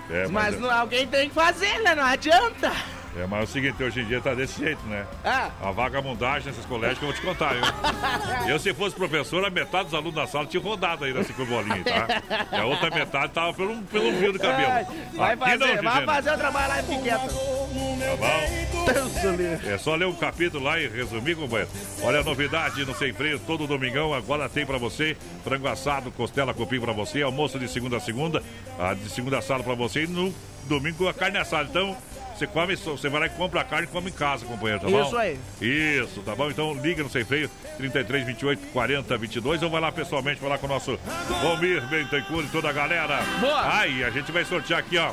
É, mas mas, não- alguém tem que fazer, né? Não adianta. É, mas é o seguinte, hoje em dia tá desse jeito, né? Ah. A vagabundagem nesses colégios que eu vou te contar, viu? [laughs] Eu, se fosse professor, a metade dos alunos da sala tinha rodado aí nessa curbolinha, tá? E a outra metade tava pelo, pelo fio do cabelo. Ai, Vai Aqui fazer, não, vai fazer o trabalho lá e fique quieto. Tá. É só ler um capítulo lá e resumir, companheiro. Olha a novidade no Sem Freio, todo domingão, agora tem pra você frango assado, costela cupim pra você, almoço de segunda a segunda, a de segunda assado pra você e no domingo a carne assada. Então, você come, você vai lá e compra a carne e come em casa, companheiro, tá bom? Isso aí. Isso, tá bom? Então liga no Sem Freio, 33 28 40 22 ou vai lá pessoalmente, lá com o nosso Romir Bentencourt e toda a galera. Boa. Aí, a gente vai sortear aqui, ó,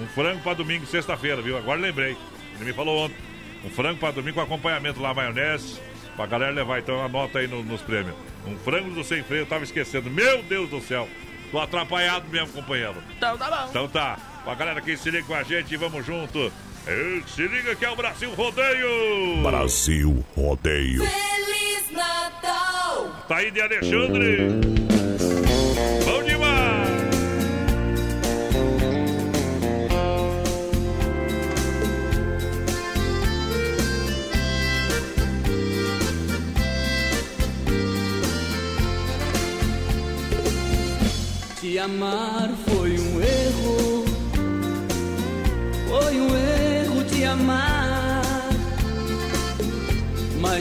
um frango pra domingo, sexta-feira, viu? Agora lembrei. Ele me falou ontem. Um frango pra domingo com acompanhamento lá, maionese. Pra galera levar, então anota aí no- nos prêmios. Um frango do sem freio, eu tava esquecendo. Meu Deus do céu. Tô atrapalhado mesmo, companheiro. Então tá bom. Então tá. Pra galera que se liga com a gente, vamos junto. Ei, Se liga que é o Brasil Rodeio. Brasil Rodeio. Feliz Natal! Tá aí de Alexandre. Bom demais. Te amar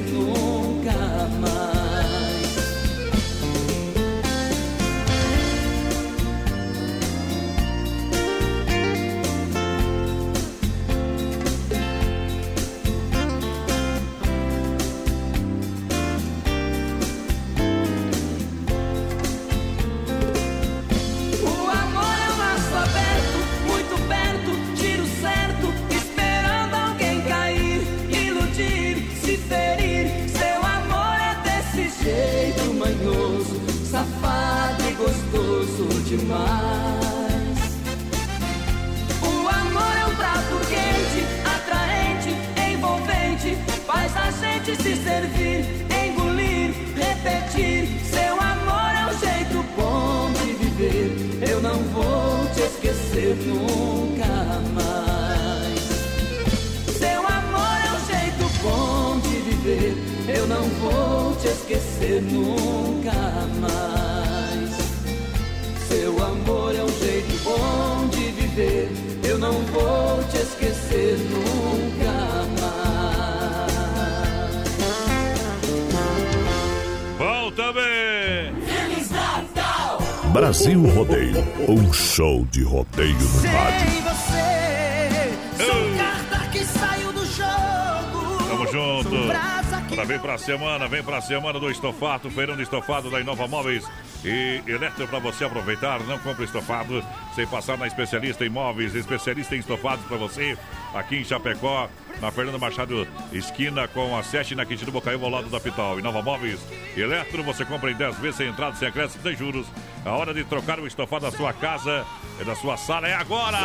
Esquecer Pra semana, vem pra semana do estofado, feirão de estofado da Inova Móveis e Eletro pra você aproveitar. Não compre estofado sem passar na especialista em móveis, especialista em estofados pra você. Aqui em Chapecó, na Fernando Machado, esquina com a 7 na Quintino Bocaiúva ao lado da Pital. Inova Móveis, Eletro, você compra em 10 vezes sem entrada, sem acréscimo, sem juros. A hora de trocar o estofado da sua casa e da sua sala é agora!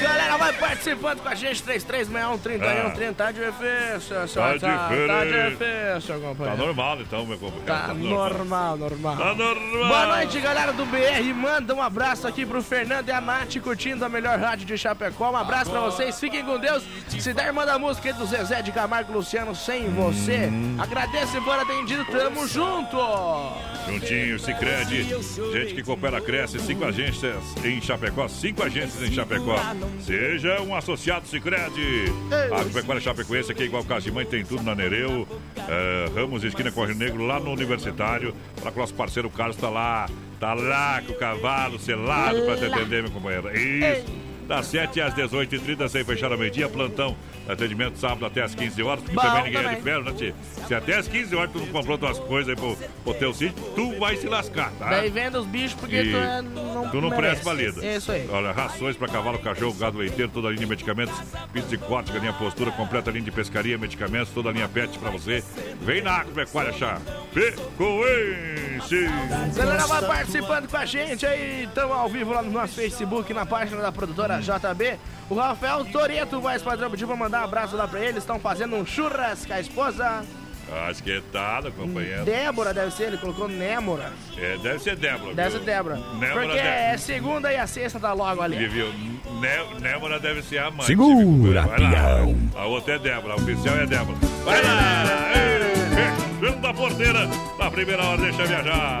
Galera, vai participando com a gente, 3361 3130. Tá difícil, senhor. Tá Tá, tá diferente. difícil, Tá companheiro. normal então, meu companheiro. Tá normal, normal. Tá normal. Boa noite, galera do BR. Manda um abraço aqui pro Fernando e a Nath curtindo a melhor rádio de Chapecó. Um abraço pra vocês, fiquem com Deus. Se der, manda a música aí do Zezé de Camargo e Luciano sem você. Agradeço por atendido, tamo junto. Juntinho, Cicred, gente que coopera, cresce, cinco agências em Chapecó, cinco agências em Chapecó. Seja um associado Cicred. A Agropecuária Chapecoense, que é igual mãe, tem tudo na Nereu. É, Ramos, esquina Correio Negro, lá no Universitário. Para que o nosso parceiro Carlos tá lá, tá lá com o cavalo selado para te atender, meu companheiro. Isso. Das 7 às 18h30, sem fechar a meio-dia, plantão. Atendimento sábado até às 15 horas, porque Bom também ninguém é também. de ferro, né, tia? Se até às 15 horas tu não comprou tuas coisas aí pro, pro teu sítio, tu vai se lascar, tá? Daí venda os bichos porque E tu é, não Tu não merece. presta valida. Isso aí. Olha, rações para cavalo, cachorro, gado leiteiro, toda a linha de medicamentos, pizza e corte, galinha postura, completa linha de pescaria, medicamentos, toda a linha pet para você. Vem na Agropecuária Chapecoense. Galera, vai participando com a gente aí. Estamos ao vivo lá no nosso Facebook, na página da produtora JB. O Rafael Toreto, voz padrão, pediu pra mandar um abraço lá pra ele. Estão fazendo um churras com a esposa. Acho que tá, companheiro. Débora deve ser, ele colocou Némora. É, deve ser Débora. Deve viu? ser Débora. Débora Porque deve- é segunda e a sexta tá logo ali. Viu? Né- Débora deve ser a mãe. Segura, peão. A outra é Débora, a oficial é Débora. Vai lá! Ei, ei, da porteira. Na primeira hora, deixa viajar.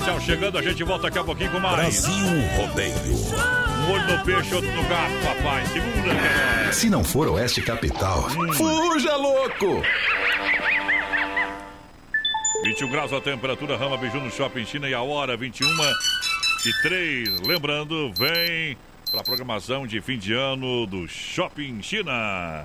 comercial chegando, a gente volta daqui a pouquinho com mais. Brasil Rodeio. Um olho no peixe, outro no gato, papai. Segura, cara. Se não for Oeste Capital, fuja louco! 21 graus a temperatura, Rama Biju no Shopping China e a hora 21 e 3. Lembrando, vem para a programação de fim de ano do Shopping China.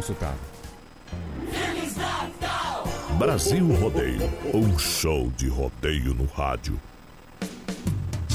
Natal! Brasil Rodeio. Um show de rodeio no rádio.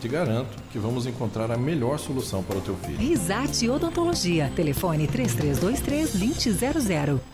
Te garanto que vamos encontrar a melhor solução para o teu filho. Risate Odontologia. Telefone 3323-2000.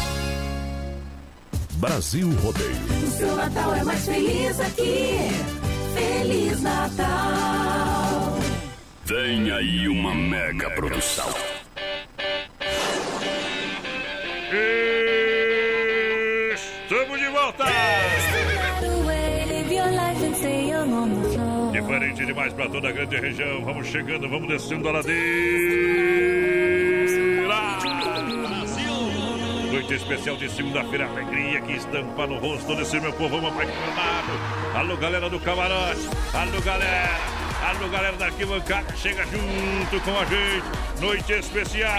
Brasil Rodeio. O seu Natal é mais feliz aqui. Feliz Natal. Vem aí uma mega produção. Estamos de volta! Diferente demais para toda a grande região. Vamos chegando, vamos descendo a ladeira. Noite especial de segunda-feira, alegria que estampa no rosto desse meu povão apaixonado. Alô, galera do camarote. Alô, galera. Alô, galera da arquibancada. Chega junto com a gente. Noite especial.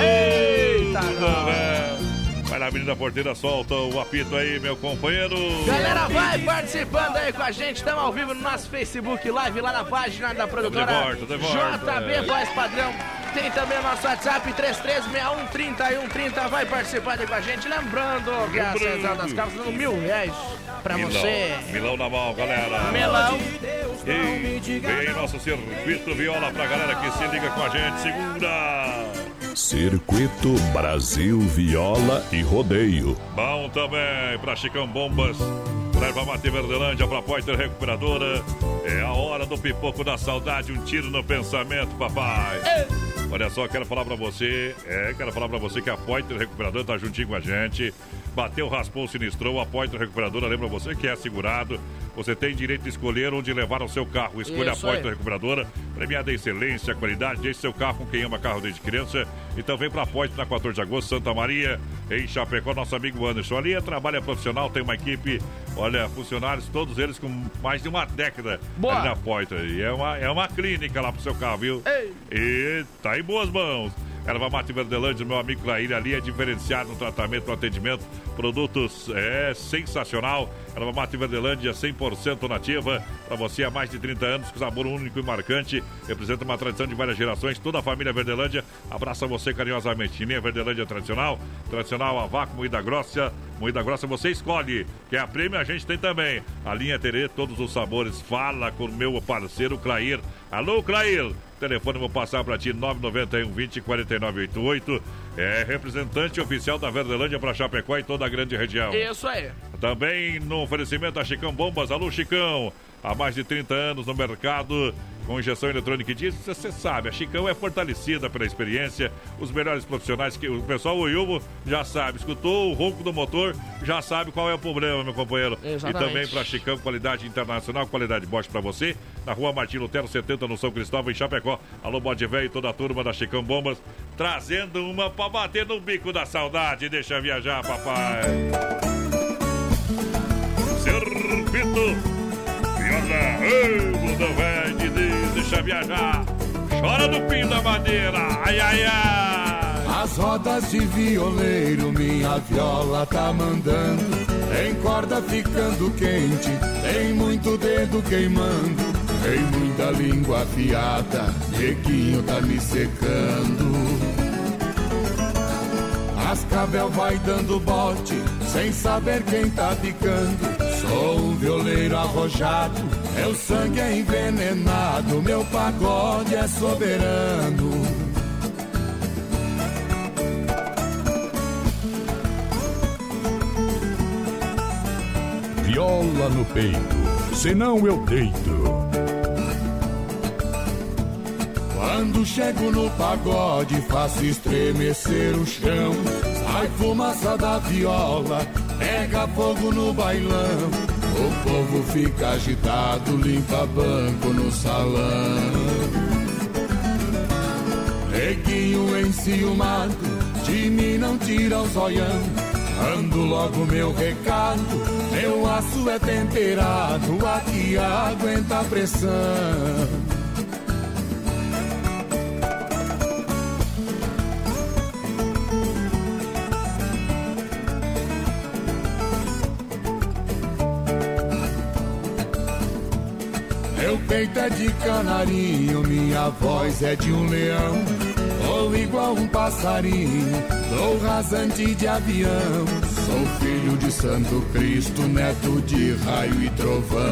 Eita, Tudo bem? Vai na Avenida Porteira, solta o apito aí, meu companheiro. Galera, vai participando aí com a gente. Estamos ao vivo no nosso Facebook Live, lá na página da produtora De volta, de volta. JB Voz Padrão. Tem também o nosso WhatsApp 336130 Vai participar aí com a gente. Lembrando que a Lembrando. Central das Casas dando mil reais pra Milão. você. Milão na mão, galera. Melão. E vem nosso circuito viola pra galera que se liga com a gente. Segunda. Circuito Brasil Viola e Rodeio. Bom também pra Chicão Bombas. Leva Mate Verdelândia pra Poiter Recuperadora. É a hora do pipoco da saudade. Um tiro no pensamento, papai. Olha só, quero falar pra você. É, quero falar pra você que a Poiter Recuperadora tá juntinho com a gente. Bateu, raspou, sinistrou. A Poiter Recuperadora lembra você que é segurado. Você tem direito de escolher onde levar o seu carro. Escolha Isso a aí. Poiter Recuperadora. Premiada em excelência, qualidade. Deixe seu carro com quem ama carro desde criança. Então vem pra Poiter na 14 de agosto, Santa Maria, em Chapecó. Nosso amigo Anderson ali é trabalho profissional, tem uma equipe, olha, funcionários, todos eles com mais de uma década Boa. ali na Poiter. E é uma, é uma clínica lá pro seu carro, viu? E tá em boas mãos. Erva Mate Verdelândia, meu amigo Clair, ali é diferenciado no tratamento, no atendimento. Produtos é sensacional. Erva Mate Verdelândia, 100% nativa. Para você há mais de 30 anos, com sabor único e marcante. Representa uma tradição de várias gerações. Toda a família Verdelândia abraça você carinhosamente. Linha Verdelândia tradicional, tradicional a vácuo, moída grossa. Moída grossa você escolhe. Que é a prêmio a gente tem também. A linha Terê, todos os sabores. Fala com o meu parceiro Clair. Alô, Clair! Telefone vou passar para ti, 991 20 49 88. É representante oficial da Verdelândia para Chapecó e toda a grande região. Isso aí. Também no oferecimento da Chicão Bombas. Alô, Chicão! Há mais de 30 anos no mercado com injeção eletrônica e diesel, você sabe, a Chicão é fortalecida pela experiência, os melhores profissionais que o pessoal o Ilmo já sabe, escutou o ronco do motor, já sabe qual é o problema, meu companheiro. Exatamente. E também para Chicão, qualidade internacional, qualidade Bosch para você, na rua Martim Lutero 70, no São Cristóvão, em Chapecó. Alô, Bode Velho e toda a turma da Chicão Bombas, trazendo uma para bater no bico da saudade. Deixa viajar, papai. Circuito Viola, ei, bundão velho de deixa viajar. Chora no pino da madeira, ai, ai, ai. As rodas de violeiro, minha viola tá mandando. Tem corda ficando quente, tem muito dedo queimando. Tem muita língua afiada, neguinho tá me secando. Cascavel vai dando bote, sem saber quem tá picando. Sou um violeiro arrojado, meu sangue é envenenado, meu pagode é soberano. Viola no peito, senão eu deito. Quando chego no pagode, faço estremecer o chão. Sai fumaça da viola, pega fogo no bailão. O povo fica agitado, limpa banco no salão. Neguinho enciumado, de mim não tira o zoião. Ando logo meu recado, meu aço é temperado, aqui aguenta a pressão. Peito é de canarinho, minha voz é de um leão. Ou igual um passarinho, sou rasante de avião. Sou filho de Santo Cristo, neto de raio e trovão.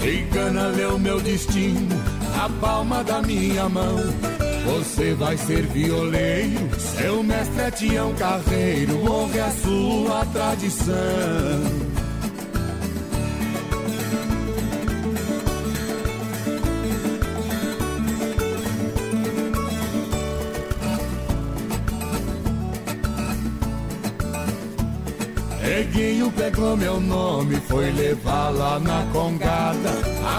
Cigana leu meu destino, na palma da minha mão. Você vai ser violeiro, seu mestre é Tião Carreiro, honre a sua tradição. Neguinho pegou meu nome, foi levar lá na congada.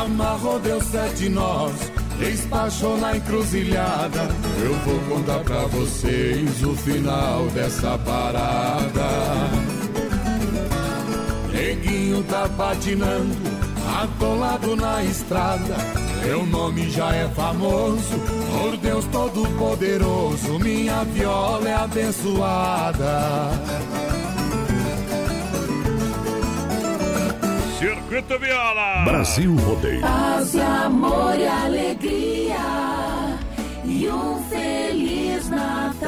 Amarrou, deu sete nós, despachou na encruzilhada. Eu vou contar pra vocês o final dessa parada. Neguinho tá patinando, atolado na estrada. Meu nome já é famoso, por Deus Todo-Poderoso, minha viola é abençoada. Circuito Viola. Brasil Rodeio. Paz amor e alegria e um feliz Natal.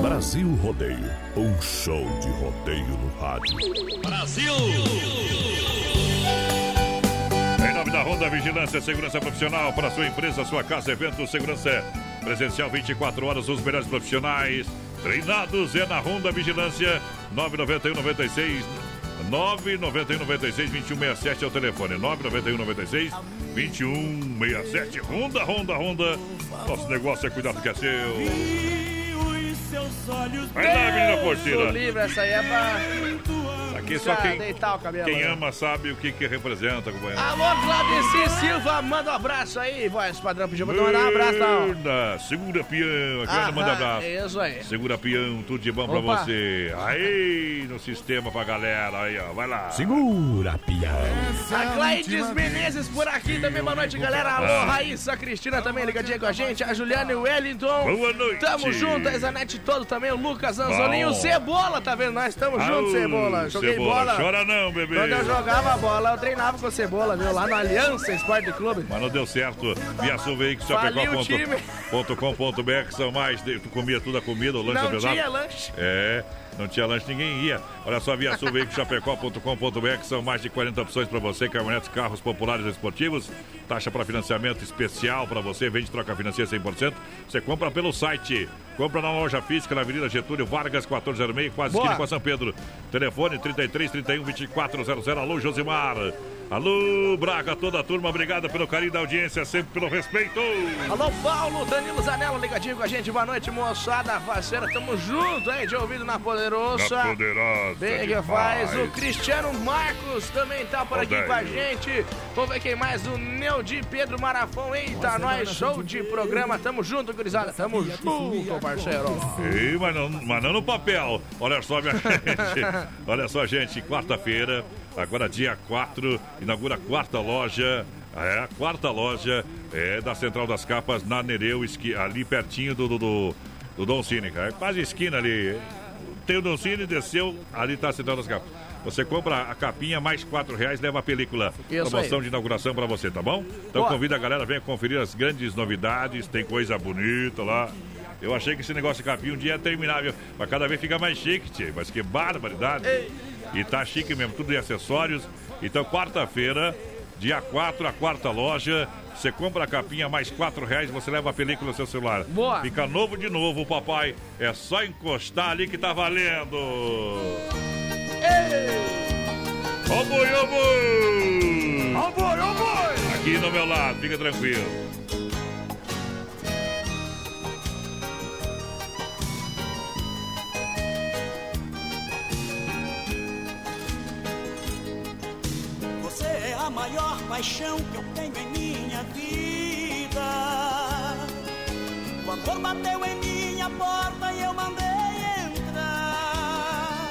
Brasil Rodeio. Um show de rodeio no rádio. Brasil! Em nome da Honda Vigilância Segurança Profissional para sua empresa, sua casa, evento, segurança presencial 24 horas, os melhores profissionais treinados é na Honda Vigilância 991 96 991 96 2167 é o telefone. 991 96 2167 Honda, Honda, Honda Nosso negócio é cuidar do que é seu Vai lá, menina porteira livre, essa aí é pra... Aqui só pra quem, deitar o cabelo. quem né? ama sabe o que, que representa, companheiro. Alô, Claudeci Silva, manda um abraço aí, voz padrão. Pediu pra tu mandar um abraço, não. Segura peão, aqui Aham, manda abraço. é isso aí. Segura peão, tudo de bom pra Opa. você. Aí, no sistema pra galera, aí ó, vai lá. Segura, pião. A Cleides Menezes por aqui também, boa noite, galera. Alô, Ah. Raíssa Cristina também ligadinha com a gente. A Juliana e o Wellington. Boa noite. Tamo junto, a Zanete todo também, o Lucas Anzolinho, o. Cebola, tá vendo? Nós estamos juntos, Cebola. Joguei Cebola, bola. chora não, bebê. Quando eu jogava bola, eu treinava com o Cebola, viu? Lá no Aliança Esporte Clube. Mas não deu certo. Via Sul Veículos, Faliu o time. Chapecó.com.br, que são mais. Tu comia tudo a comida, o lanche Não apesar. tinha lanche. É, não tinha lanche, ninguém ia. Olha só, Via Sul Veículos, Chapecó.com.br, que são mais de 40 opções para você, caminhonetes, carros populares e esportivos. Taxa para financiamento especial para você, vende troca financeira 100%. Você compra pelo site. Compra na loja física na Avenida Getúlio Vargas, 1406, quase Boa. esquina com a São Pedro. Telefone 33 31 2400. Alô, Josimar. Alô, Braga, toda a turma, obrigado pelo carinho da audiência, sempre pelo respeito. Alô, Paulo, Danilo Zanello ligadinho com a gente. Boa noite, moçada, parceira. Tamo junto, hein? De ouvido na Poderosa. Na Poderosa Bem que faz. O Cristiano Marcos também tá por aqui Odeio. com a gente. Vamos ver quem mais. O Neudi Pedro Marafon. Eita, nós, show de programa. Tamo junto, gurizada. Tamo junto, parceiro. Ei, mas não, mas não no papel. Olha só, minha [laughs] gente. Olha só, gente. Quarta-feira, agora dia 4, inaugura a quarta loja. É, a quarta loja é da Central das Capas, na Nereu, esqui- ali pertinho do, do, do, do Dom Cine, cara. É quase esquina ali. Tem o Dom Cine, desceu, ali tá a Central das Capas. Você compra a capinha, mais quatro reais, leva a película. Isso Promoção aí. de inauguração pra você, tá bom? Então Boa. convida a galera, venha conferir as grandes novidades, tem coisa bonita lá. Eu achei que esse negócio de capinha um dia ia terminar, viu? Mas cada vez fica mais chique, tchê. Mas que barbaridade. E tá chique mesmo, tudo de acessórios. Então, quarta-feira, dia 4, a quarta loja. Você compra a capinha, mais quatro reais, você leva a película no seu celular. Boa. Fica novo de novo, papai. É só encostar ali que tá valendo. Ô boi, ô boi! Ô boi, ô boi! Aqui ao meu lado, fica tranquilo. A maior paixão que eu tenho em minha vida. O amor bateu em minha porta e eu mandei entrar.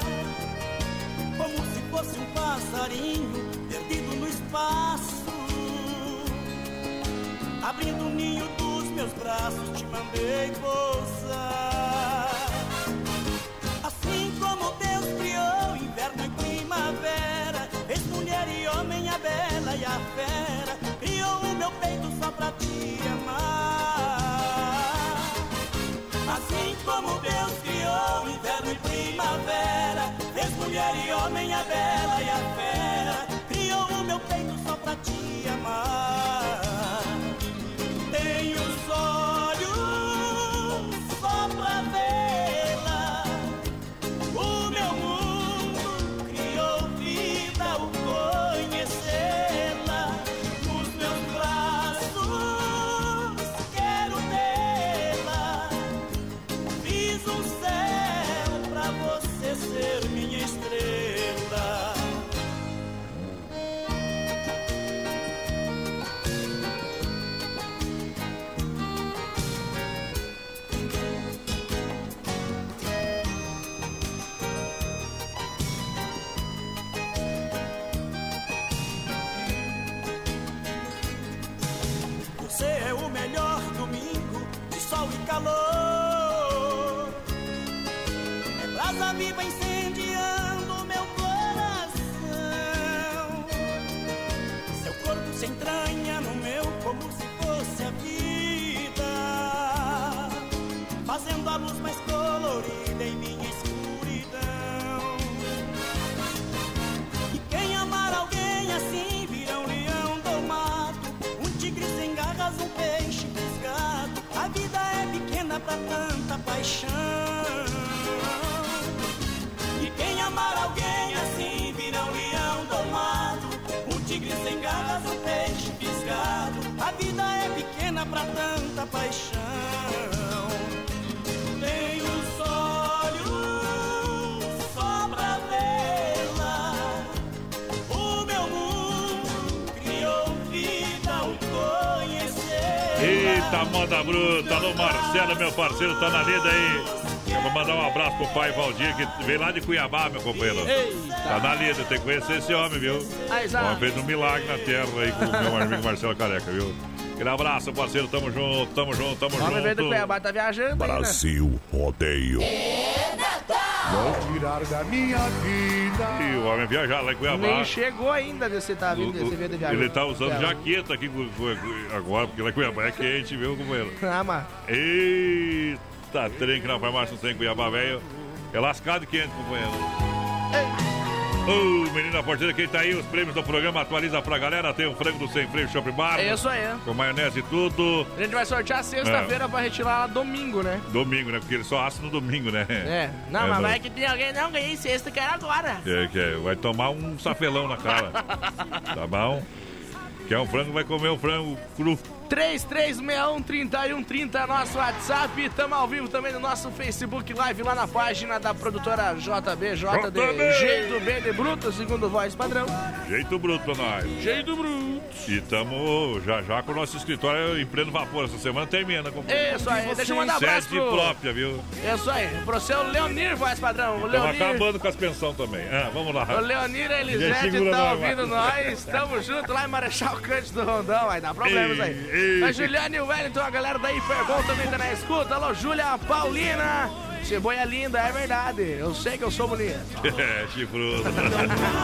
Como se fosse um passarinho perdido no espaço. Abrindo o ninho dos meus braços, te mandei pousar. Fera, criou o meu peito só pra te amar. Assim como Deus criou inverno e primavera, fez mulher e homem a bela e a fera, criou o meu peito só pra te amar. Eita, moda bruta. Alô, Marcelo, meu parceiro, tá na lida aí. Eu vou mandar um abraço pro pai Valdir, que veio lá de Cuiabá, meu companheiro. Eita. Tá na lida, tem que conhecer esse homem, viu? O homem fez um milagre na terra aí com o meu amigo Marcelo Careca, viu? Aquele abraço, parceiro, tamo junto, tamo junto, tamo O homem veio do junto. Cuiabá, tá viajando aí, né? Brasil Rodeio. Vou tirar da minha vida. E o homem viajar lá em Cuiabá. Nem chegou ainda desse tá vindo, desse veio de viagem. Ele tá usando Cuiabá. jaqueta aqui agora, porque lá em Cuiabá é quente, viu, companheiro? [laughs] Ah, mas Eita, trem que na farmácia não tem em Cuiabá, velho. É lascado e quente, companheiro. Ô, menina porteira, quem tá aí? Os prêmios do programa atualiza pra galera. Tem o frango do Sem Freio Shopping Bar. É isso aí. Com maionese e tudo. A gente vai sortear sexta-feira pra retirar domingo, né? Domingo, né? Porque ele só assa no domingo, né? É. Não, É, mas vai que tem alguém, não, ganhei sexta, quero agora. É, que é, vai tomar um safelão na cara. [laughs] tá bom? Quer um frango, vai comer um frango cru. 3361-3130 é nosso WhatsApp. Tamo ao vivo também no nosso Facebook Live lá na página da produtora JB, J de JB. Jeito B de Bruto, segundo voz padrão. Jeito bruto pra nós. Jeito bruto. E tamo já já com o nosso escritório em pleno vapor. Essa semana termina. companheiro. Isso aí, deixa eu mandar um abraço Sede pro... própria, viu? Isso aí, pro seu Leonir, voz padrão. O Leonir, acabando com as pensões também. Ah, vamos lá. o Leonir Elisete tá ouvindo nós. Tamo junto lá em Marechal Cândido do Rondão. Vai dar problemas aí. Ei. A Juliane e o Wellington, a galera da Hiperbol também tá na escuta. Alô, Júlia Paulina. Ceboia linda, é verdade. Eu sei que eu sou bonito. [laughs] É, chifrudo.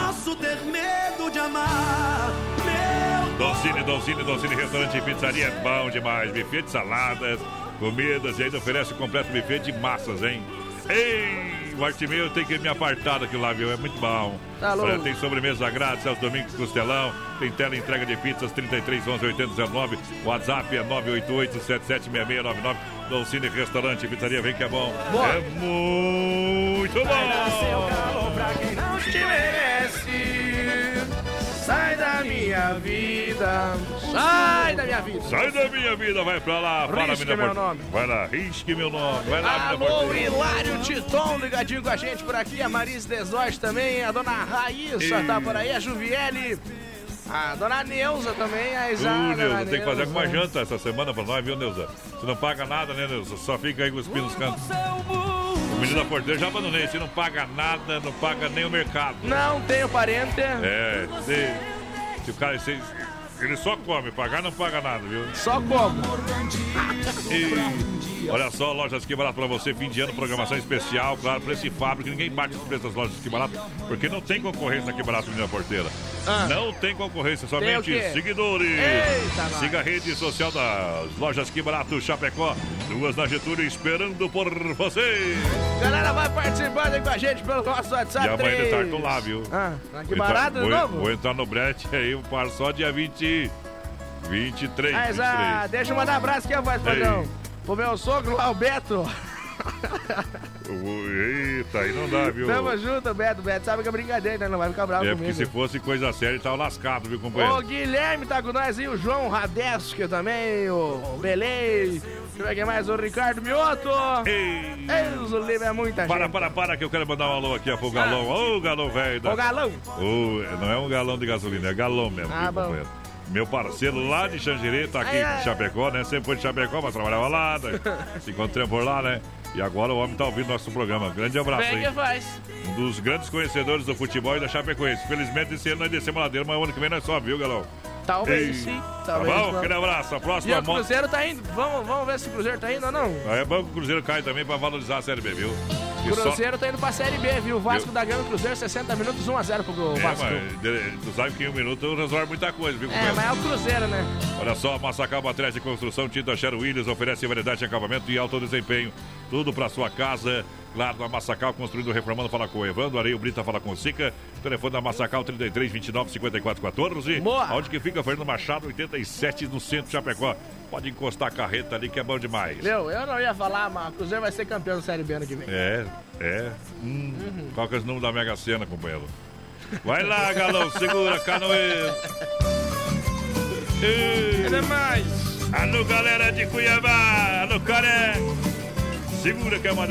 Posso ter medo de amar, meu Doncini, Doncini, Doncini, restaurante e pizzaria é bom demais. Buffet de saladas, comidas e ainda oferece o completo buffet de massas, hein? Ei, o arte meu tem que me apartar daquilo lá, viu? É muito bom. Tá louco. Olha, tem sobremesa grátis aos domingos Costelão. Tem tela entrega de pizzas 33 11 8019. WhatsApp é 988 776699. Doncini Restaurante e Pizzaria, vem que é bom. Boa. É muito bom. pra quem não te merece. Sai da minha vida. Sai da minha vida. Sai da minha vida, vai pra lá. Fala, Risque meu nome. Vai lá, risque meu nome. Vai lá, Alô. Hilário Titon, ligadinho com a gente por aqui. A Marise Desóis também. A dona Raíssa Ei. tá por aí. A Juviele. A dona Neuza também. A Isa. Ô, dona Neuza, tem que fazer alguma janta essa semana pra nós, viu, Neuza? Você não paga nada, né, Neuza? Só fica aí cuspindo os cantos. O menino da porteira já abandonei. Você não paga nada, não paga nem o mercado. Não tenho parente. É, se, se o cara. Se, ele só come, pagar não paga nada, viu? Só como. E, olha só, lojas que barato pra você, fim de ano, programação especial, claro, preço e fábrica. Ninguém bate os preços das lojas que barato, porque não tem concorrência aqui barato, menina porteira. Ah. Não tem concorrência, somente seguidores. Eita. Siga a rede social das lojas que barato Chapecó, duas na Getúlio, esperando por você. Galera, vai participando aí com a gente pelo nosso WhatsApp. E amanhã de 3. tarde tô lá, viu? Ah, que Vou barato vou, novo? Vou entrar no brete aí, eu paro só dia 20, 23. Mas, ah, 23. deixa eu mandar um abraço aqui, voz padrão. Pro meu sogro lá, o Beto. Eita, aí não dá, viu? Tamo junto, Beto. Beto sabe que é brincadeira, né? Não vai ficar bravo É, porque comigo. se fosse coisa séria, tava lascado, viu, companheiro? O Guilherme tá com nós aí, o João Radeschi também, o Belei. Deixa eu ver quem mais, o Ricardo Mioto. Ei. Deus, o livro é muita Para, gente. para, para, que eu quero mandar um alô aqui ó, pro galão. Ô, galão velho. da- Ô, galão. Ô, não é um galão de gasolina, é galão mesmo, Ah, viu, bom. Meu parceiro lá de Xangirê, tá aqui em Chapecó, né? Sempre foi de Chapecó, mas trabalhava lá, né? [laughs] Se encontramos por lá, né? E agora o homem tá ouvindo nosso programa. Grande abraço Vem aí. que faz. Um dos grandes conhecedores do futebol e da Chapecoense. Felizmente esse ano nós descemos a ladeira, mas o ano que vem nós só, viu, galão? Talvez Ei. sim, Tá talvez bom? não. Aquele abraço. A E próxima o moto. Cruzeiro tá indo. Vamos, vamos ver se o Cruzeiro tá indo ou não. Aí é bom que o Cruzeiro cai também pra valorizar a Série B, viu? E O só- Cruzeiro tá indo pra Série B, viu? O Vasco Viu? da Gama, o Cruzeiro, 60 minutos, 1x0 pro É, Vasco. mas tu sabe que em um minuto resolve muita coisa, viu? É, mas é o Cruzeiro, né? Olha só, Massacal Materiais de Construção, Tinta Sher Williams oferece variedade de acabamento e alto desempenho. Tudo para sua casa. Claro, na Massacal, construindo, reformando, fala com o Evandro, Areio Brita, fala com o Sica. Telefone da Massacal, 33 29 54 14. Boa. Onde que fica? Fernando Machado, 87, no centro de Chapecó. Pode encostar a carreta ali que é bom demais. Meu, eu não ia falar, mas o Cruzeiro vai ser campeão da Série B ano que vem. É, é. Hum, Qual que é o número da Mega Sena, companheiro? Vai lá, galão, segura, canoeiro. É mais. Alô, galera de Cuiabá, alô, Caré. Segura que é uma.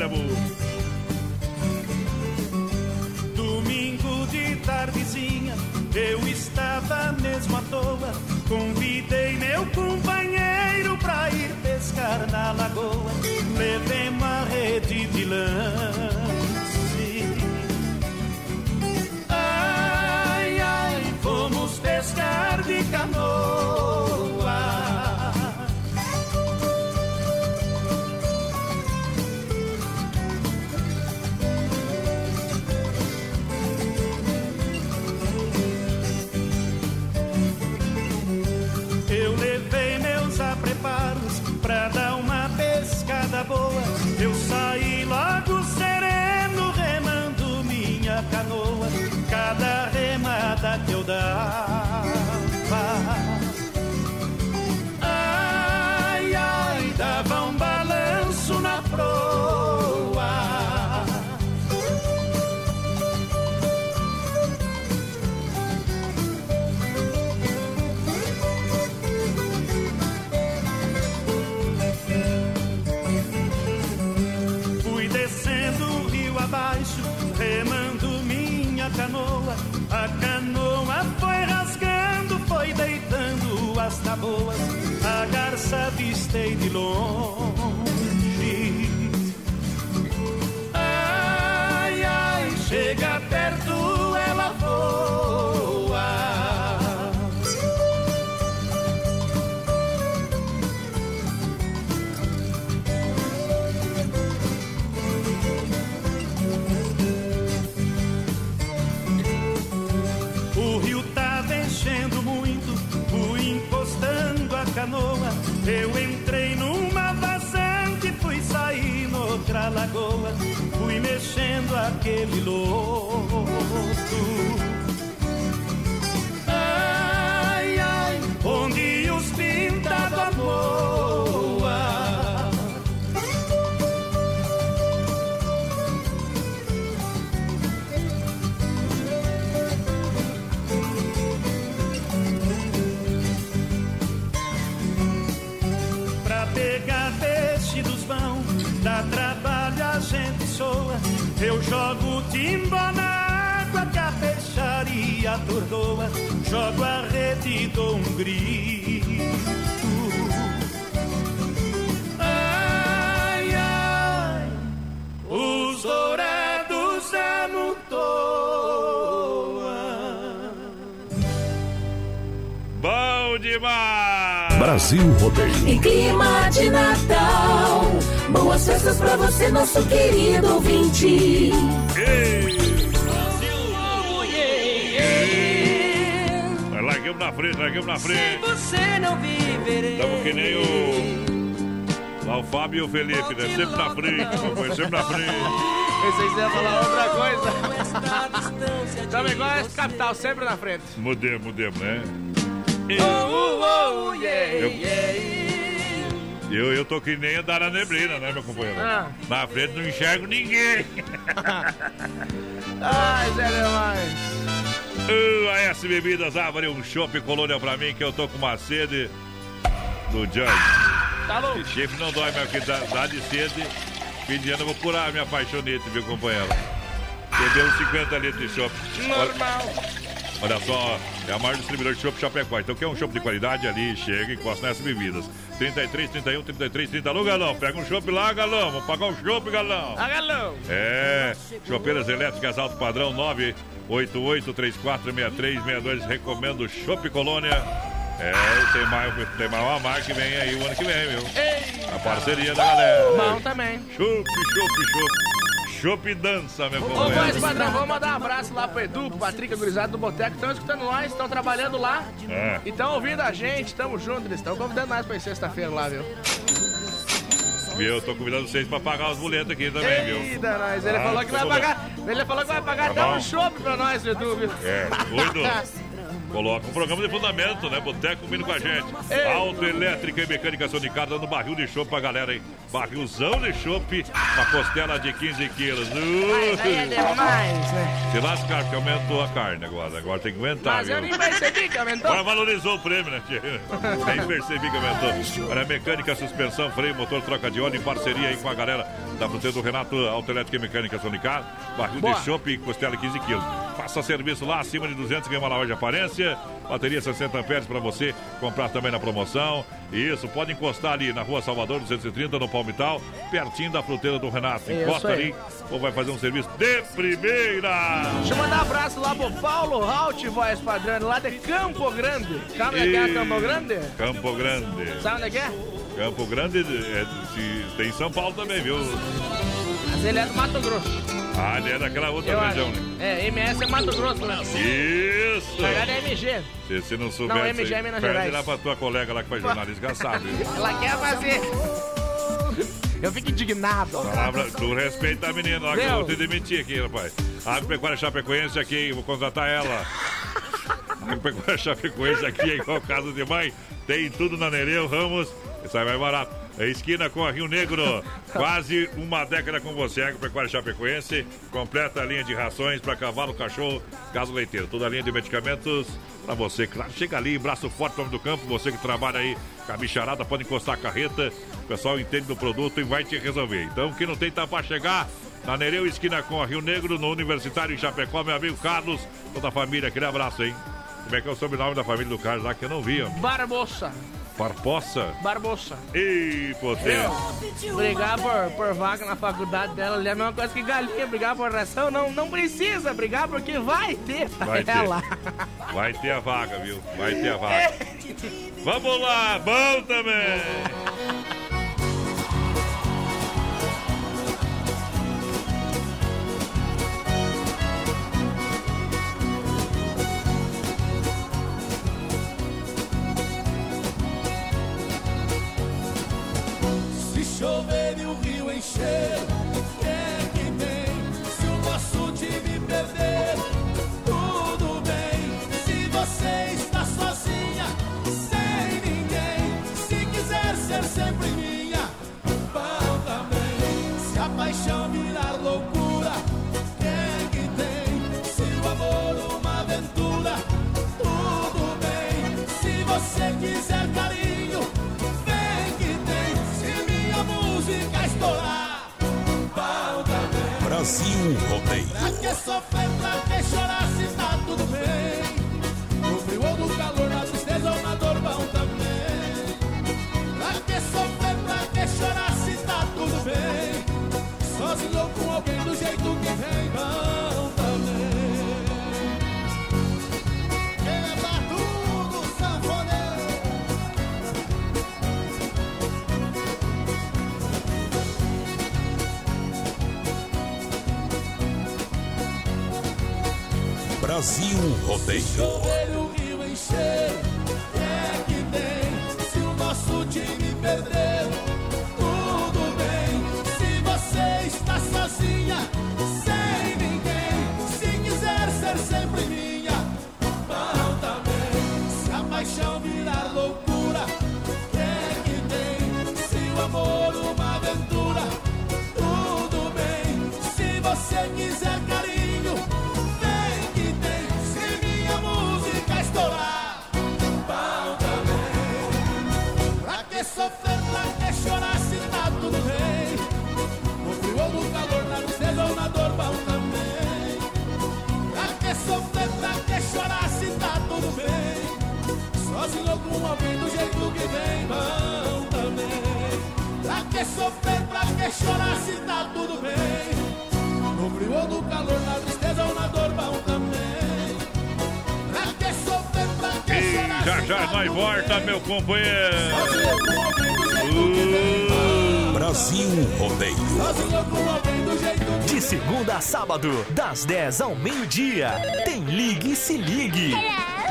Domingo de tardezinha, eu estava mesmo à toa. Convidei meu companheiro pra ir pescar na lagoa. Levei uma rede de lance. Ai, ai, fomos pescar de canoa. saudade. daquele loto. Ai, ai, onde os pinta da boa. Pra pegar peixe dos vão, dá trabalho a gente soa eu jogo timba na água que a peixaria atordoa. Jogo a rede e dou um grito. Ai, ai, os dourados amontoam. Bom demais! Brasil Rodeio. Em clima de Natal, boas festas pra você, nosso querido ouvinte. Nós Larguemos na frente, larguemos na frente. Você não viverei. Estamos que nem o. Lá o Fábio e o Felipe, né? Sempre na frente, companheiro, sempre na frente. Pensei que você ia falar outra coisa. Estamos igual a esse capital, sempre na frente. Mudemos, mudemos, né? Oh, oh, yeah, Eu- yeah. Eu, eu tô que nem andar na neblina, né, meu companheiro? Ah. Na frente não enxergo ninguém. [laughs] Ai, Zé demais. Uh, a S Bebidas abre um chopp colônia pra mim que eu tô com uma sede do Judge. Tá louco? Chefe não dói, mas que dá, dá de sede. Ano eu vou curar a minha paixonete, viu, companheiro? Beber uns 50 litros de chopp. Normal. Olha só, é a maior distribuidor de chopp Chapecó. Então quer um chopp de qualidade ali, chega e encosta nessas bebidas. 33, 31, 33, 30. Alô, galão, pega um chopp lá, galão. Vamos pagar um chopp, galão. Ah, galão. É, chopeiras elétricas alto padrão 988346362. Recomendo Chopp Colônia. É, tem mais, tem mais uma marca que vem aí o ano que vem, viu? A parceria da galera. Bom também. Chopp, chopp, chopp. Chopp dança, meu Ô, voz padrão, vamos mandar um abraço lá pro Edu, pro Patrick, gurizada do Boteco. Estão escutando nós, estão trabalhando lá. É. E estão ouvindo a gente, tamo junto. Eles estão convidando nós pra ir sexta-feira lá, viu? Viu? Eu tô convidando vocês pra pagar os boletos aqui também, viu? Eita, nós. Ele Ah, falou que vai tô pagar. Ele falou que vai pagar Tá até bom. um chopp pra nós, Edu, viu? É, doido. Coloca um programa de fundamento, né? Boteco vindo com a gente. Autoelétrica e mecânica Sonicada dando barril de chopp pra galera, hein? Barrilzão de chopp, uma costela de 15 quilos. Uh! Aí é demais, né? Se lascar, porque aumentou a carne agora. Agora tem que aguentar, Mas eu viu? nem percebi que aumentou. Agora valorizou o prêmio, né? Nem percebi que aumentou. Olha, mecânica, suspensão, freio, motor, troca de óleo em parceria aí com a galera da fruteira do Renato Autoelétrica e Mecânica Sonicar. Barril Boa. de chopp e costela 15 quilos. Faça serviço lá acima de 200, ganha uma lavagem de aparência. Bateria 60 amperes para você comprar também na promoção. Isso, pode encostar ali na rua Salvador 230, no Palmital, pertinho da fruteira do Renato. Isso Encosta aí. ali ou vai fazer um serviço de primeira. Deixa eu mandar um abraço lá pro Paulo Halt, voz padrão, lá de Campo Grande. Sabe onde é que é Campo Grande? Campo Grande. Sabe onde é que é? Campo Grande é, se- tem em São Paulo também, viu? Mas ele é do Mato Grosso. Ah, ele é daquela outra Eu região, acho. né? É, MS é Mato Grosso, né? Isso! Na verdade é MG. Se você não souber, Não, MG é Minas perde Gerais. lá pra tua colega lá que faz jornalista, já sabe. Ela quer fazer. Eu fico indignado. Palavra, tu respeita a menina lá que eu vou te demitir aqui, rapaz. Agropecuária Chapecoense aqui, vou contratar ela. Agropecuária Chapecoense aqui é igual casa de mãe. Tem tudo na Nereu Ramos. Sai mais barato. É esquina com a Rio Negro. Quase uma década com você. Agropecuária Chapecoense. Completa a linha de rações para cavalo, cachorro, gado leiteiro. Toda a linha de medicamentos para você. Claro, chega ali, braço forte, homem do campo. Você que trabalha aí com a bicharada, pode encostar a carreta. O pessoal entende do produto e vai te resolver. Então, quem não tem, tá para chegar. Na Nereu, esquina com a Rio Negro, no Universitário em Chapecó, meu amigo Carlos, toda a família, aquele abraço, hein? Como é que é o sobrenome da família do Carlos lá que eu não vi, ó? Barbosa. Farpoça? Barbosa. Ei, potência. Brigar por, por vaga na faculdade dela ali é a mesma coisa que galinha. Brigar por ração não, não precisa brigar porque vai ter Vai ter. ela. Vai ter a vaga, viu? Vai ter a vaga. [laughs] Vamos lá, bom também! Rio Brasil Rodeio. Pra que sofrer, pra que chorar Brasil Rodeio. Sofrer, pra que chorar se tá tudo bem? No frio ou no calor, na tristeza ou na dor, bom também. Pra que sofrer, pra que E chorar já se já tá nós volta, meu companheiro. Sozinho ou com alguém do jeito que vem, Brasil Rodeio. Sozinho com alguém do jeito que De segunda a sábado, das 10 ao meio-dia, tem Ligue e Se Ligue.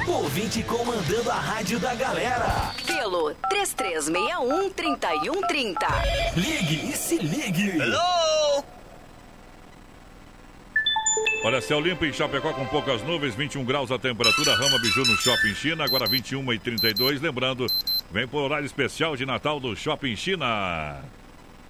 Ouvinte comandando a rádio da galera. Pelo 3361-3130. Ligue e Se Ligue. Olha, céu limpo em Chapecó com poucas nuvens, 21 graus a temperatura, Rama Biju no Shopping China, agora 21 e 32. Lembrando, vem por horário especial de Natal do Shopping China.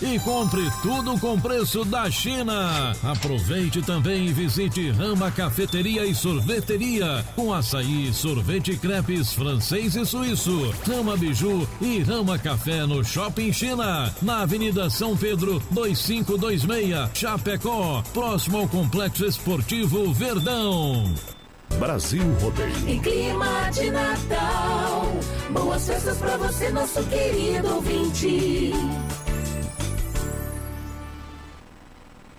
e compre tudo com preço da China. Aproveite também e visite Rama Cafeteria e Sorveteria com açaí, sorvete e crepes francês e suíço. Rama Biju e Rama Café no Shopping China, na Avenida São Pedro 2526, Chapecó, próximo ao Complexo Esportivo Verdão. Brasil Rodeio. Em clima de Natal, boas festas pra você, nosso querido ouvinte.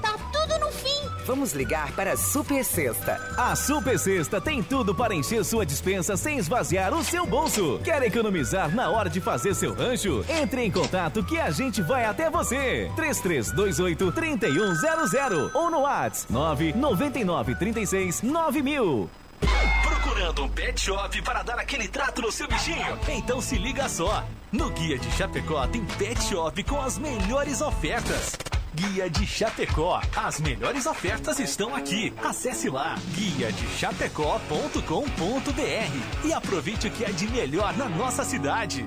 tá tudo no fim. Vamos ligar para a Super Sexta. A Super Sexta tem tudo para encher sua dispensa sem esvaziar o seu bolso. Quer economizar na hora de fazer seu rancho? Entre em contato que a gente vai até você. 3328 3100 ou no WhatsApp 999 36 9000. Procurando um pet shop para dar aquele trato no seu bichinho? Então se liga só. No Guia de Chapecó tem pet shop com as melhores ofertas. Guia de Chapecó. As melhores ofertas estão aqui. Acesse lá guia de e aproveite o que é de melhor na nossa cidade.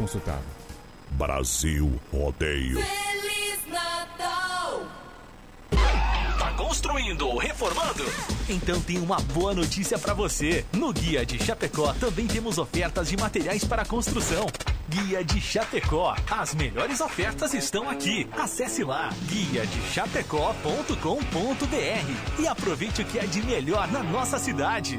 consultado. Brasil Rodeio. Feliz Natal! Tá construindo ou reformando? Então tem uma boa notícia para você. No Guia de Chapecó também temos ofertas de materiais para construção. Guia de Chapecó. As melhores ofertas estão aqui. Acesse lá guia de chapecó.com.br e aproveite o que é de melhor na nossa cidade.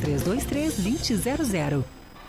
3323-2000.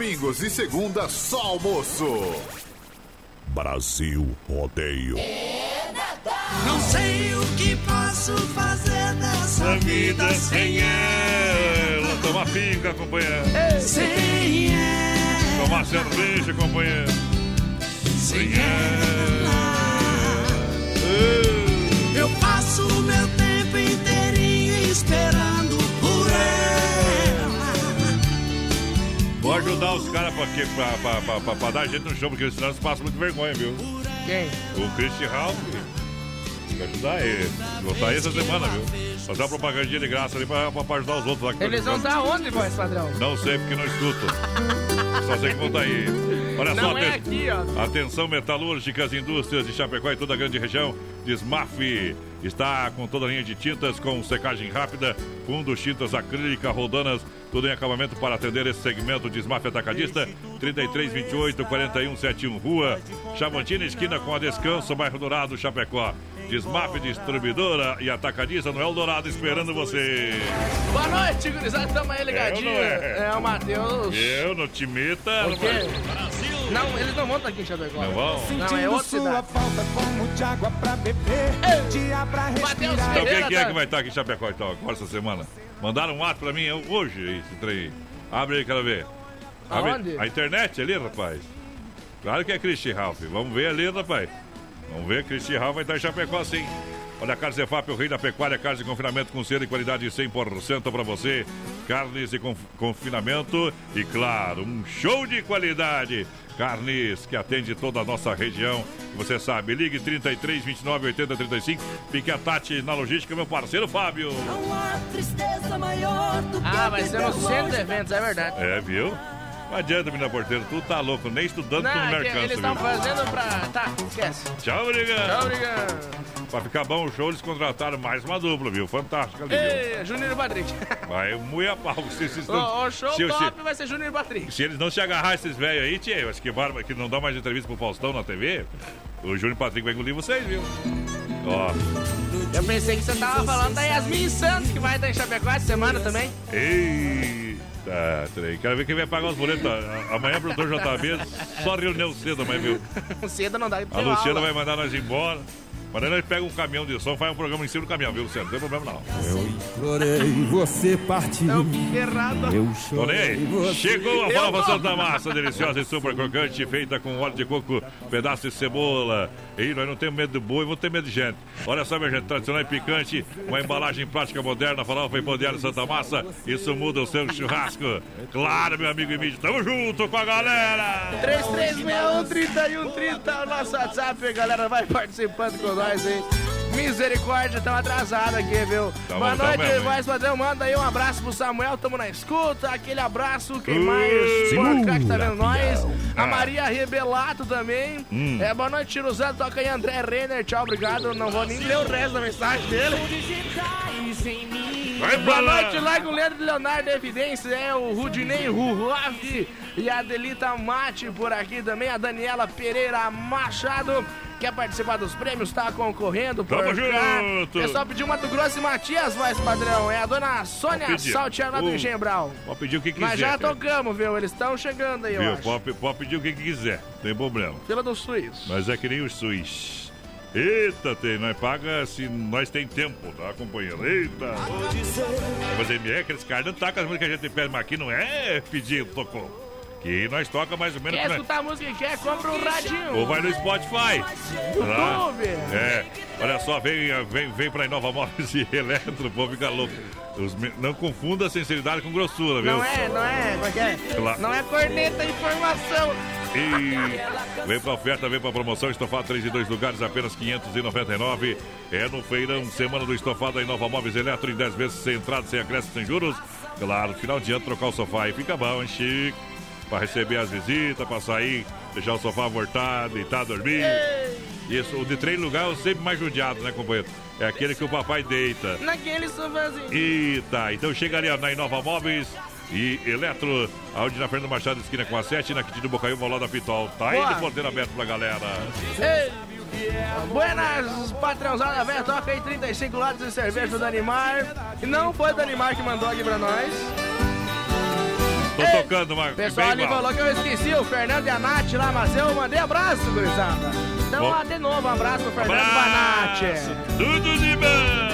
Domingos e segunda, só almoço. Brasil Rodeio. Não sei o que posso fazer nessa vida sem ela. Tomar pinga, companheiro. Sem ela. Tomar cerveja, companheiro. Sem ela. Eu passo o meu tempo inteirinho esperando Vou ajudar os caras pra, quê? pra, pra, pra, pra, pra dar gente no show, porque senão eles passam muito vergonha, viu? Quem? O Christian Ralph. Tem que ajudar ele. Vou sair essa semana, viu? Fazer uma propagandinha de graça ali pra, pra ajudar os outros lá que Eles vão estar onde, voz padrão? Não sei porque não escuto. Só sei que vão estar aí. Olha só, Não é aten- aqui, ó. atenção metalúrgicas, indústrias de Chapecó e toda a grande região. Desmaf está com toda a linha de tintas com secagem rápida, fundos, tintas acrílica, rodanas, tudo em acabamento para atender esse segmento. Desmaf Atacadista, 3328 4171 Rua, Chavantina, esquina com a Descanso, bairro Dourado, Chapecó. Desmaf Distribuidora e Atacadista no Eldorado esperando você. Boa noite, gurizada. Tamo aí ligadinho. É não é? É o Matheus. Eu no Timita. O quê? Não, eles não vão estar aqui em Chapecó. Não vão? Não, é outra cidade. falta como de água pra beber, dia pra Matheus Então quem que é tá- que vai estar aqui em Chapecó então, agora essa semana? Mandaram um ato pra mim hoje, esse trem. Abre aí, quero ver. Abre- Aonde? A internet ali, rapaz. Claro que é Christian Ralph. Vamos ver ali, rapaz. Vamos ver, Christian Ralph vai estar em Chapecó sim. Olha, Carnes Efap, o rei da pecuária, carnes de confinamento com selo e qualidade 100% para você. Carnes de conf- confinamento e, claro, um show de qualidade. Carnes que atende toda a nossa região. Você sabe, ligue 33 29 80 35. Fique a Tati na logística, meu parceiro Fábio. Não há tristeza maior do que Ah, vai ser no centro de eventos, é verdade. É, viu? Não adianta, menina porteira, tu tá louco, nem estudando tu Não, não me alcança, eles estão fazendo pra. Tá, esquece. Tchau, obrigado. Tchau, obrigado. Pra ficar bom o show, eles contrataram mais uma dupla, viu? Fantástica ali? Ei, Júnior e Patrick. Vai a pau. Se, se, se, O, o show se- se- top vai ser Júnior e Patrick. se eles não se agarrar esses velhos aí, tia, eu acho que, barba, que não dá mais entrevista pro Faustão na TV, o Júnior Patrick vai engolir vocês, viu? Ó. Eu pensei que você tava falando da Yasmin Santos, que vai estar em Chapecó essa semana também. Eita, trem. Quero ver quem vai pagar os boletos. A- Amanhã, produtor JB, só reunião cedo amanhã, viu? [laughs] Cedo não dá A pra Luciana vai mandar nós embora. Mas aí nós pega um caminhão de som, faz um programa em cima do caminhão, viu, Luciano? Não tem problema não. Eu implorei, você partiu. Errado. Eu Tô nem chorei, você... Chegou a Eu tô- Santa Massa, deliciosa e super crocante, feita com óleo de coco, pedaço de cebola. E nós não temos medo do boi, vou ter medo de gente. Olha só, minha gente, tradicional e picante, uma embalagem prática moderna, farofa e poder de Santa Massa. Isso muda o seu churrasco. Claro, meu amigo Emílio, tamo junto com a galera. 3361-3130, o nosso WhatsApp, galera, vai participando com nós aí. Misericórdia, estamos atrasados aqui, viu? Tá Boa noite, mesmo, voz padrão. Manda aí um abraço pro Samuel, tamo na escuta. Aquele abraço, quem mais? Cá que tá vendo segura, nós. A Ah. Maria Rebelato também. Hum. É, boa noite, Tiruzano. Toca aí, André Renner. Tchau, obrigado. Não vou nem ler o resto da mensagem dele. Vai Boa noite, lá com o Leandro Leonardo Evidência, é o Rudinei Ruave e a Delita Mate por aqui também, a Daniela Pereira Machado. Quer participar dos prêmios? Tá concorrendo por Tamo cá. junto. Pessoal pediu Mato Grosso e Matias, voz padrão. É a dona Sônia lá do Brau. Pode pedir o que quiser. Nós já cara. tocamos, viu? Eles estão chegando aí, eu Viu? acho. Pode, pode pedir o que quiser, não tem problema. Fila do Suíço. Mas é que nem os suíços. Eita, tem, nós paga se nós tem tempo, tá acompanhando? Eita! Mas é aqueles caras não tacam as músicas que a gente pede, mas aqui não é pedir, tocou. Que nós toca mais ou menos. Quer né? escutar a música que quer? Compra um radinho. Ou vai no Spotify. YouTube. É, olha só, vem, vem, vem pra Inova Móveis e Eletro, o povo fica louco. Os não confunda a sinceridade com grossura, viu? Não é, não é, é é? Não é corneta, é informação. E vem pra oferta, vem pra promoção, estofado 3 e 2 lugares, apenas 599. É no feirão, semana do estofado da Inova Móveis Eletro, em 10 vezes sem entrada, sem acréscimo, sem juros. Claro, final de ano, trocar o sofá aí fica bom, hein, Chico? Pra receber as visitas, pra sair, deixar o sofá voltar, deitar, dormir. Isso, o de três lugares é sempre mais judiado, né, companheiro? É aquele que o papai deita. Naquele sofazinho. Eita, então chega ali ó, na Inova Móveis e Eletro, aonde na Fernanda Machado, esquina com a 7, na Quintino Bocaiúva, lado da Pitol. Tá aí Boa. de porteiro aberto pra galera. Ei, Buenas, patrãozada velha, toca aí 35 lados de cerveja do Danimar. E não foi o Danimar que mandou aqui pra nós. Tô Ei, tocando, Marco. O pessoal ali falou que eu esqueci o Fernando e a Nath lá, mas eu mandei abraço, gurizada. Então, Bom. ó, de novo, um abraço pro Fernando e pra Nath. Tudo de bom!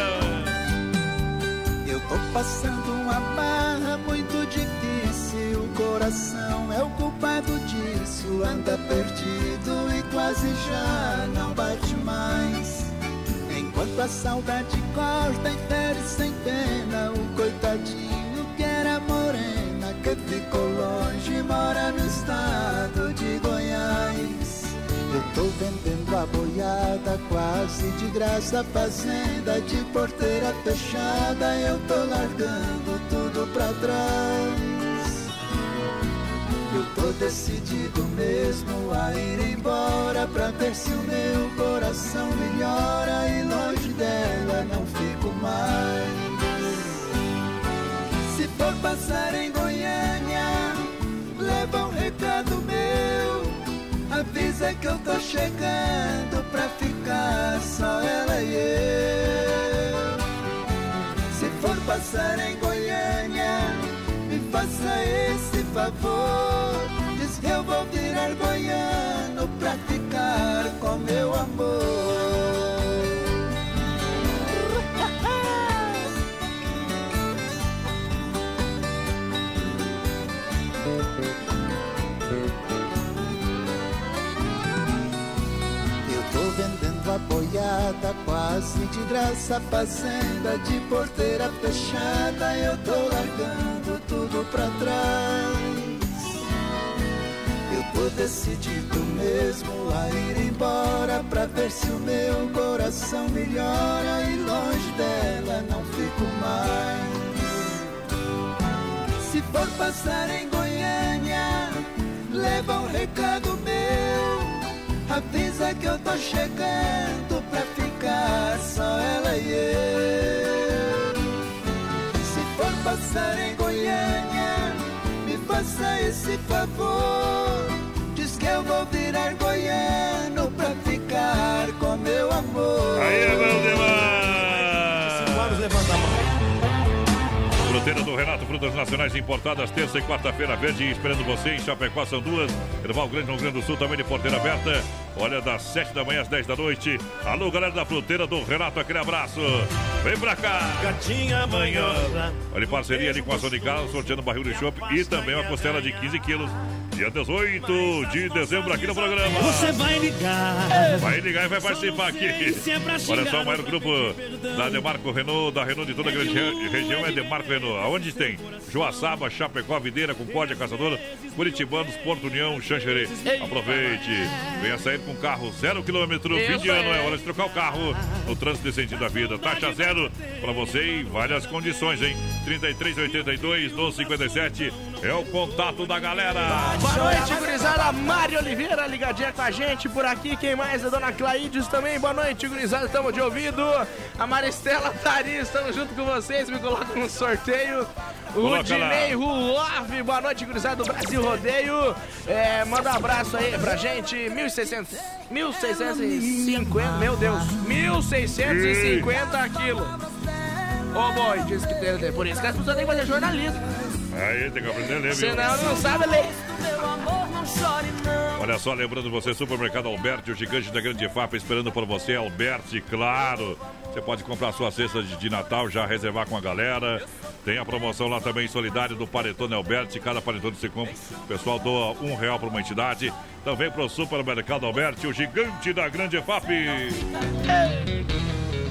Eu tô passando uma barra muito difícil. O coração é o culpado disso. Anda perdido e quase já não bate mais. Enquanto a saudade corta e fere sem pena, o coitadinho que era morena, que ficou longe, mora no estado de Goiás. Eu tô vendendo a boiada quase de graça, fazenda de porteira fechada. Eu tô largando tudo pra trás. Eu tô decidido mesmo a ir embora pra ver se o meu coração melhora e longe dela não fico mais. For passar em Goiânia, leva um recado meu. Avisa que eu tô chegando pra ficar só ela e eu. Se for passar em Goiânia, me faça esse favor. Diz que eu vou virar goiano pra ficar com meu amor. Boiada quase de graça, fazenda de porteira fechada. Eu tô largando tudo pra trás. Eu tô decidido mesmo a ir embora pra ver se o meu coração melhora e longe dela não fico mais. Se for passar em Goiânia, leva um recado meu. Avisa que eu tô chegando pra ficar só ela e eu. Se for passar em Goiânia, me faça esse favor. Diz que eu vou virar goiano pra ficar com meu amor. Aí é bom! Do Renato, frutas nacionais importadas, terça e quarta-feira verde, esperando você em Chapecó, são duas. Erval Grande, no Rio Grande do Sul, também de porteira aberta. Olha, das 7 da manhã às 10 da noite. Alô, galera da Fruteira do Renato, aquele abraço. Vem pra cá. Gatinha manhosa. Olha, parceria ali com a Sony Carlos, sorteando barril de chopp e também uma costela de 15 quilos. Dia 18 de dezembro aqui no programa. Você vai ligar. Vai ligar e vai participar aqui. é Olha só, o maior grupo da Demarco Renault, da Renault de toda a grande re- região é Demarco Renault. Aonde tem? Joaçaba, Chapecó, Videira, Concórdia, Caçadora, Curitibanos, Porto União, Xanxerê. Aproveite. Venha sair com carro zero quilômetro, fim de ano. É hora de trocar o carro no trânsito de sentido da vida. Taxa zero pra você em várias condições, hein? 3382 1257 é o contato da galera. Boa noite, gurizada. Mari Oliveira ligadinha com a gente por aqui. Quem mais? A dona Claídes também. Boa noite, gurizada. Estamos de ouvido. A Maristela Tari, estamos junto com vocês. Me colocam no sorteio. O Coloca lá. Ruoff. Boa noite, gurizada do Brasil Rodeio. É, manda um abraço aí pra gente. 1600. 1650. Meu Deus. 1650 quilos. Ô, boy, disse que tem. Por isso que as pessoas têm que fazer jornalismo. Aí tem que aprender a ler, viu? Senão não sabe ler. Olha só, lembrando você, Supermercado Alberti, o gigante da grande FAP, esperando por você, Alberti, claro. Você pode comprar sua cesta de, de Natal, já reservar com a galera. Tem a promoção lá também solidária do Paretone Alberti. Cada paretone que você compra, o pessoal doa um real para uma entidade. Também para o Supermercado Alberti, o gigante da grande FAP.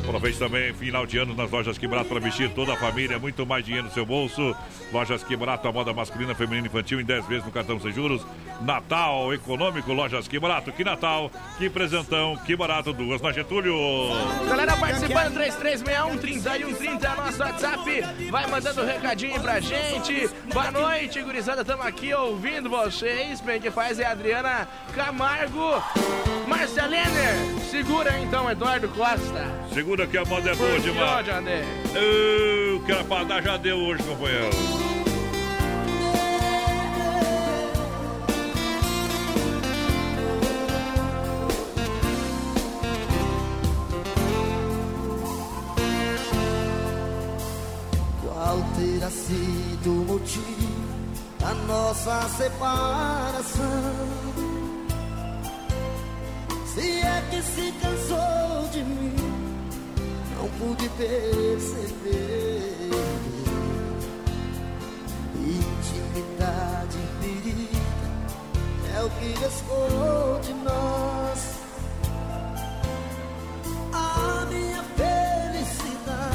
Aproveite também final de ano nas lojas Que Barato para vestir toda a família, muito mais dinheiro no seu bolso. Lojas Que Barato, a moda masculina, feminina e infantil em 10 vezes no cartão sem juros. Natal econômico, lojas Que Barato, que Natal, que presentão, que barato, duas na Getúlio. Galera participando, 3361 30 é nosso WhatsApp. Vai mandando recadinho pra gente. Boa noite, gurizada. Tamo aqui ouvindo vocês. Bem que faz é a Adriana Camargo. Marceline, segura então, Eduardo Costa. Segura que a moda é boa demais. Eu quero pra dar já deu hoje, companheiro. Qual terá sido o motivo da nossa separação? Se é que se cansou de mim, não pude perceber. Intimidade ferida é o que restou de nós. A minha felicidade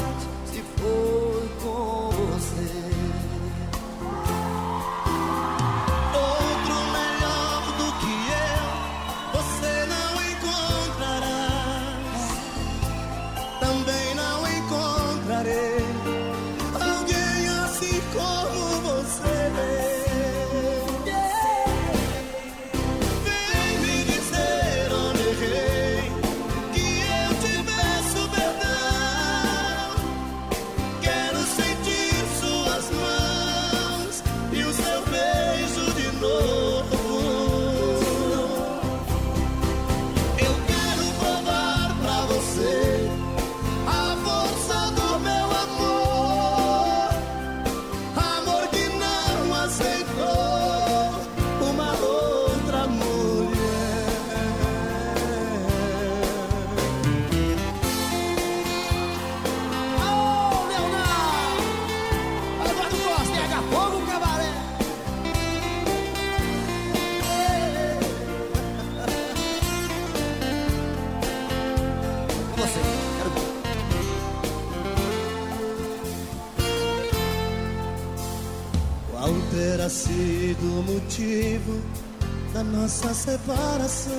nossa separação?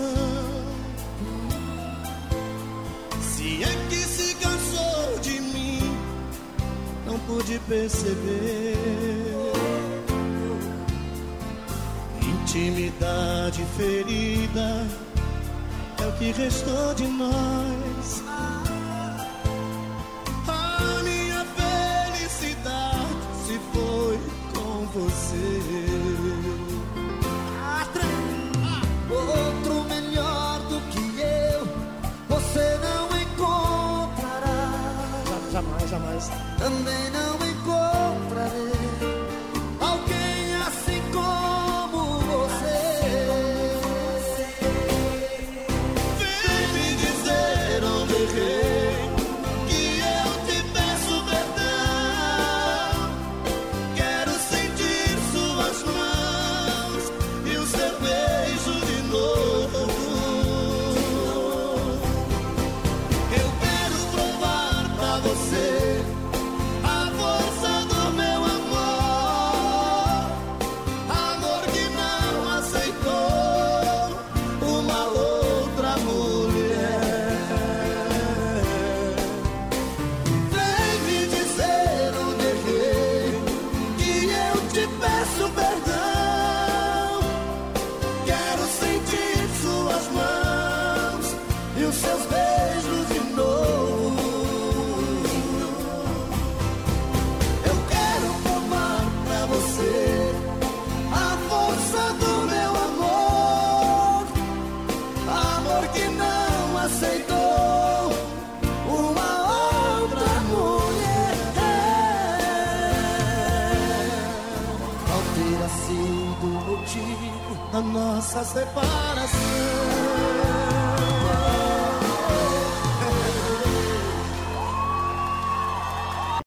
Se é que se cansou de mim, não pude perceber. Intimidade ferida é o que restou de nós.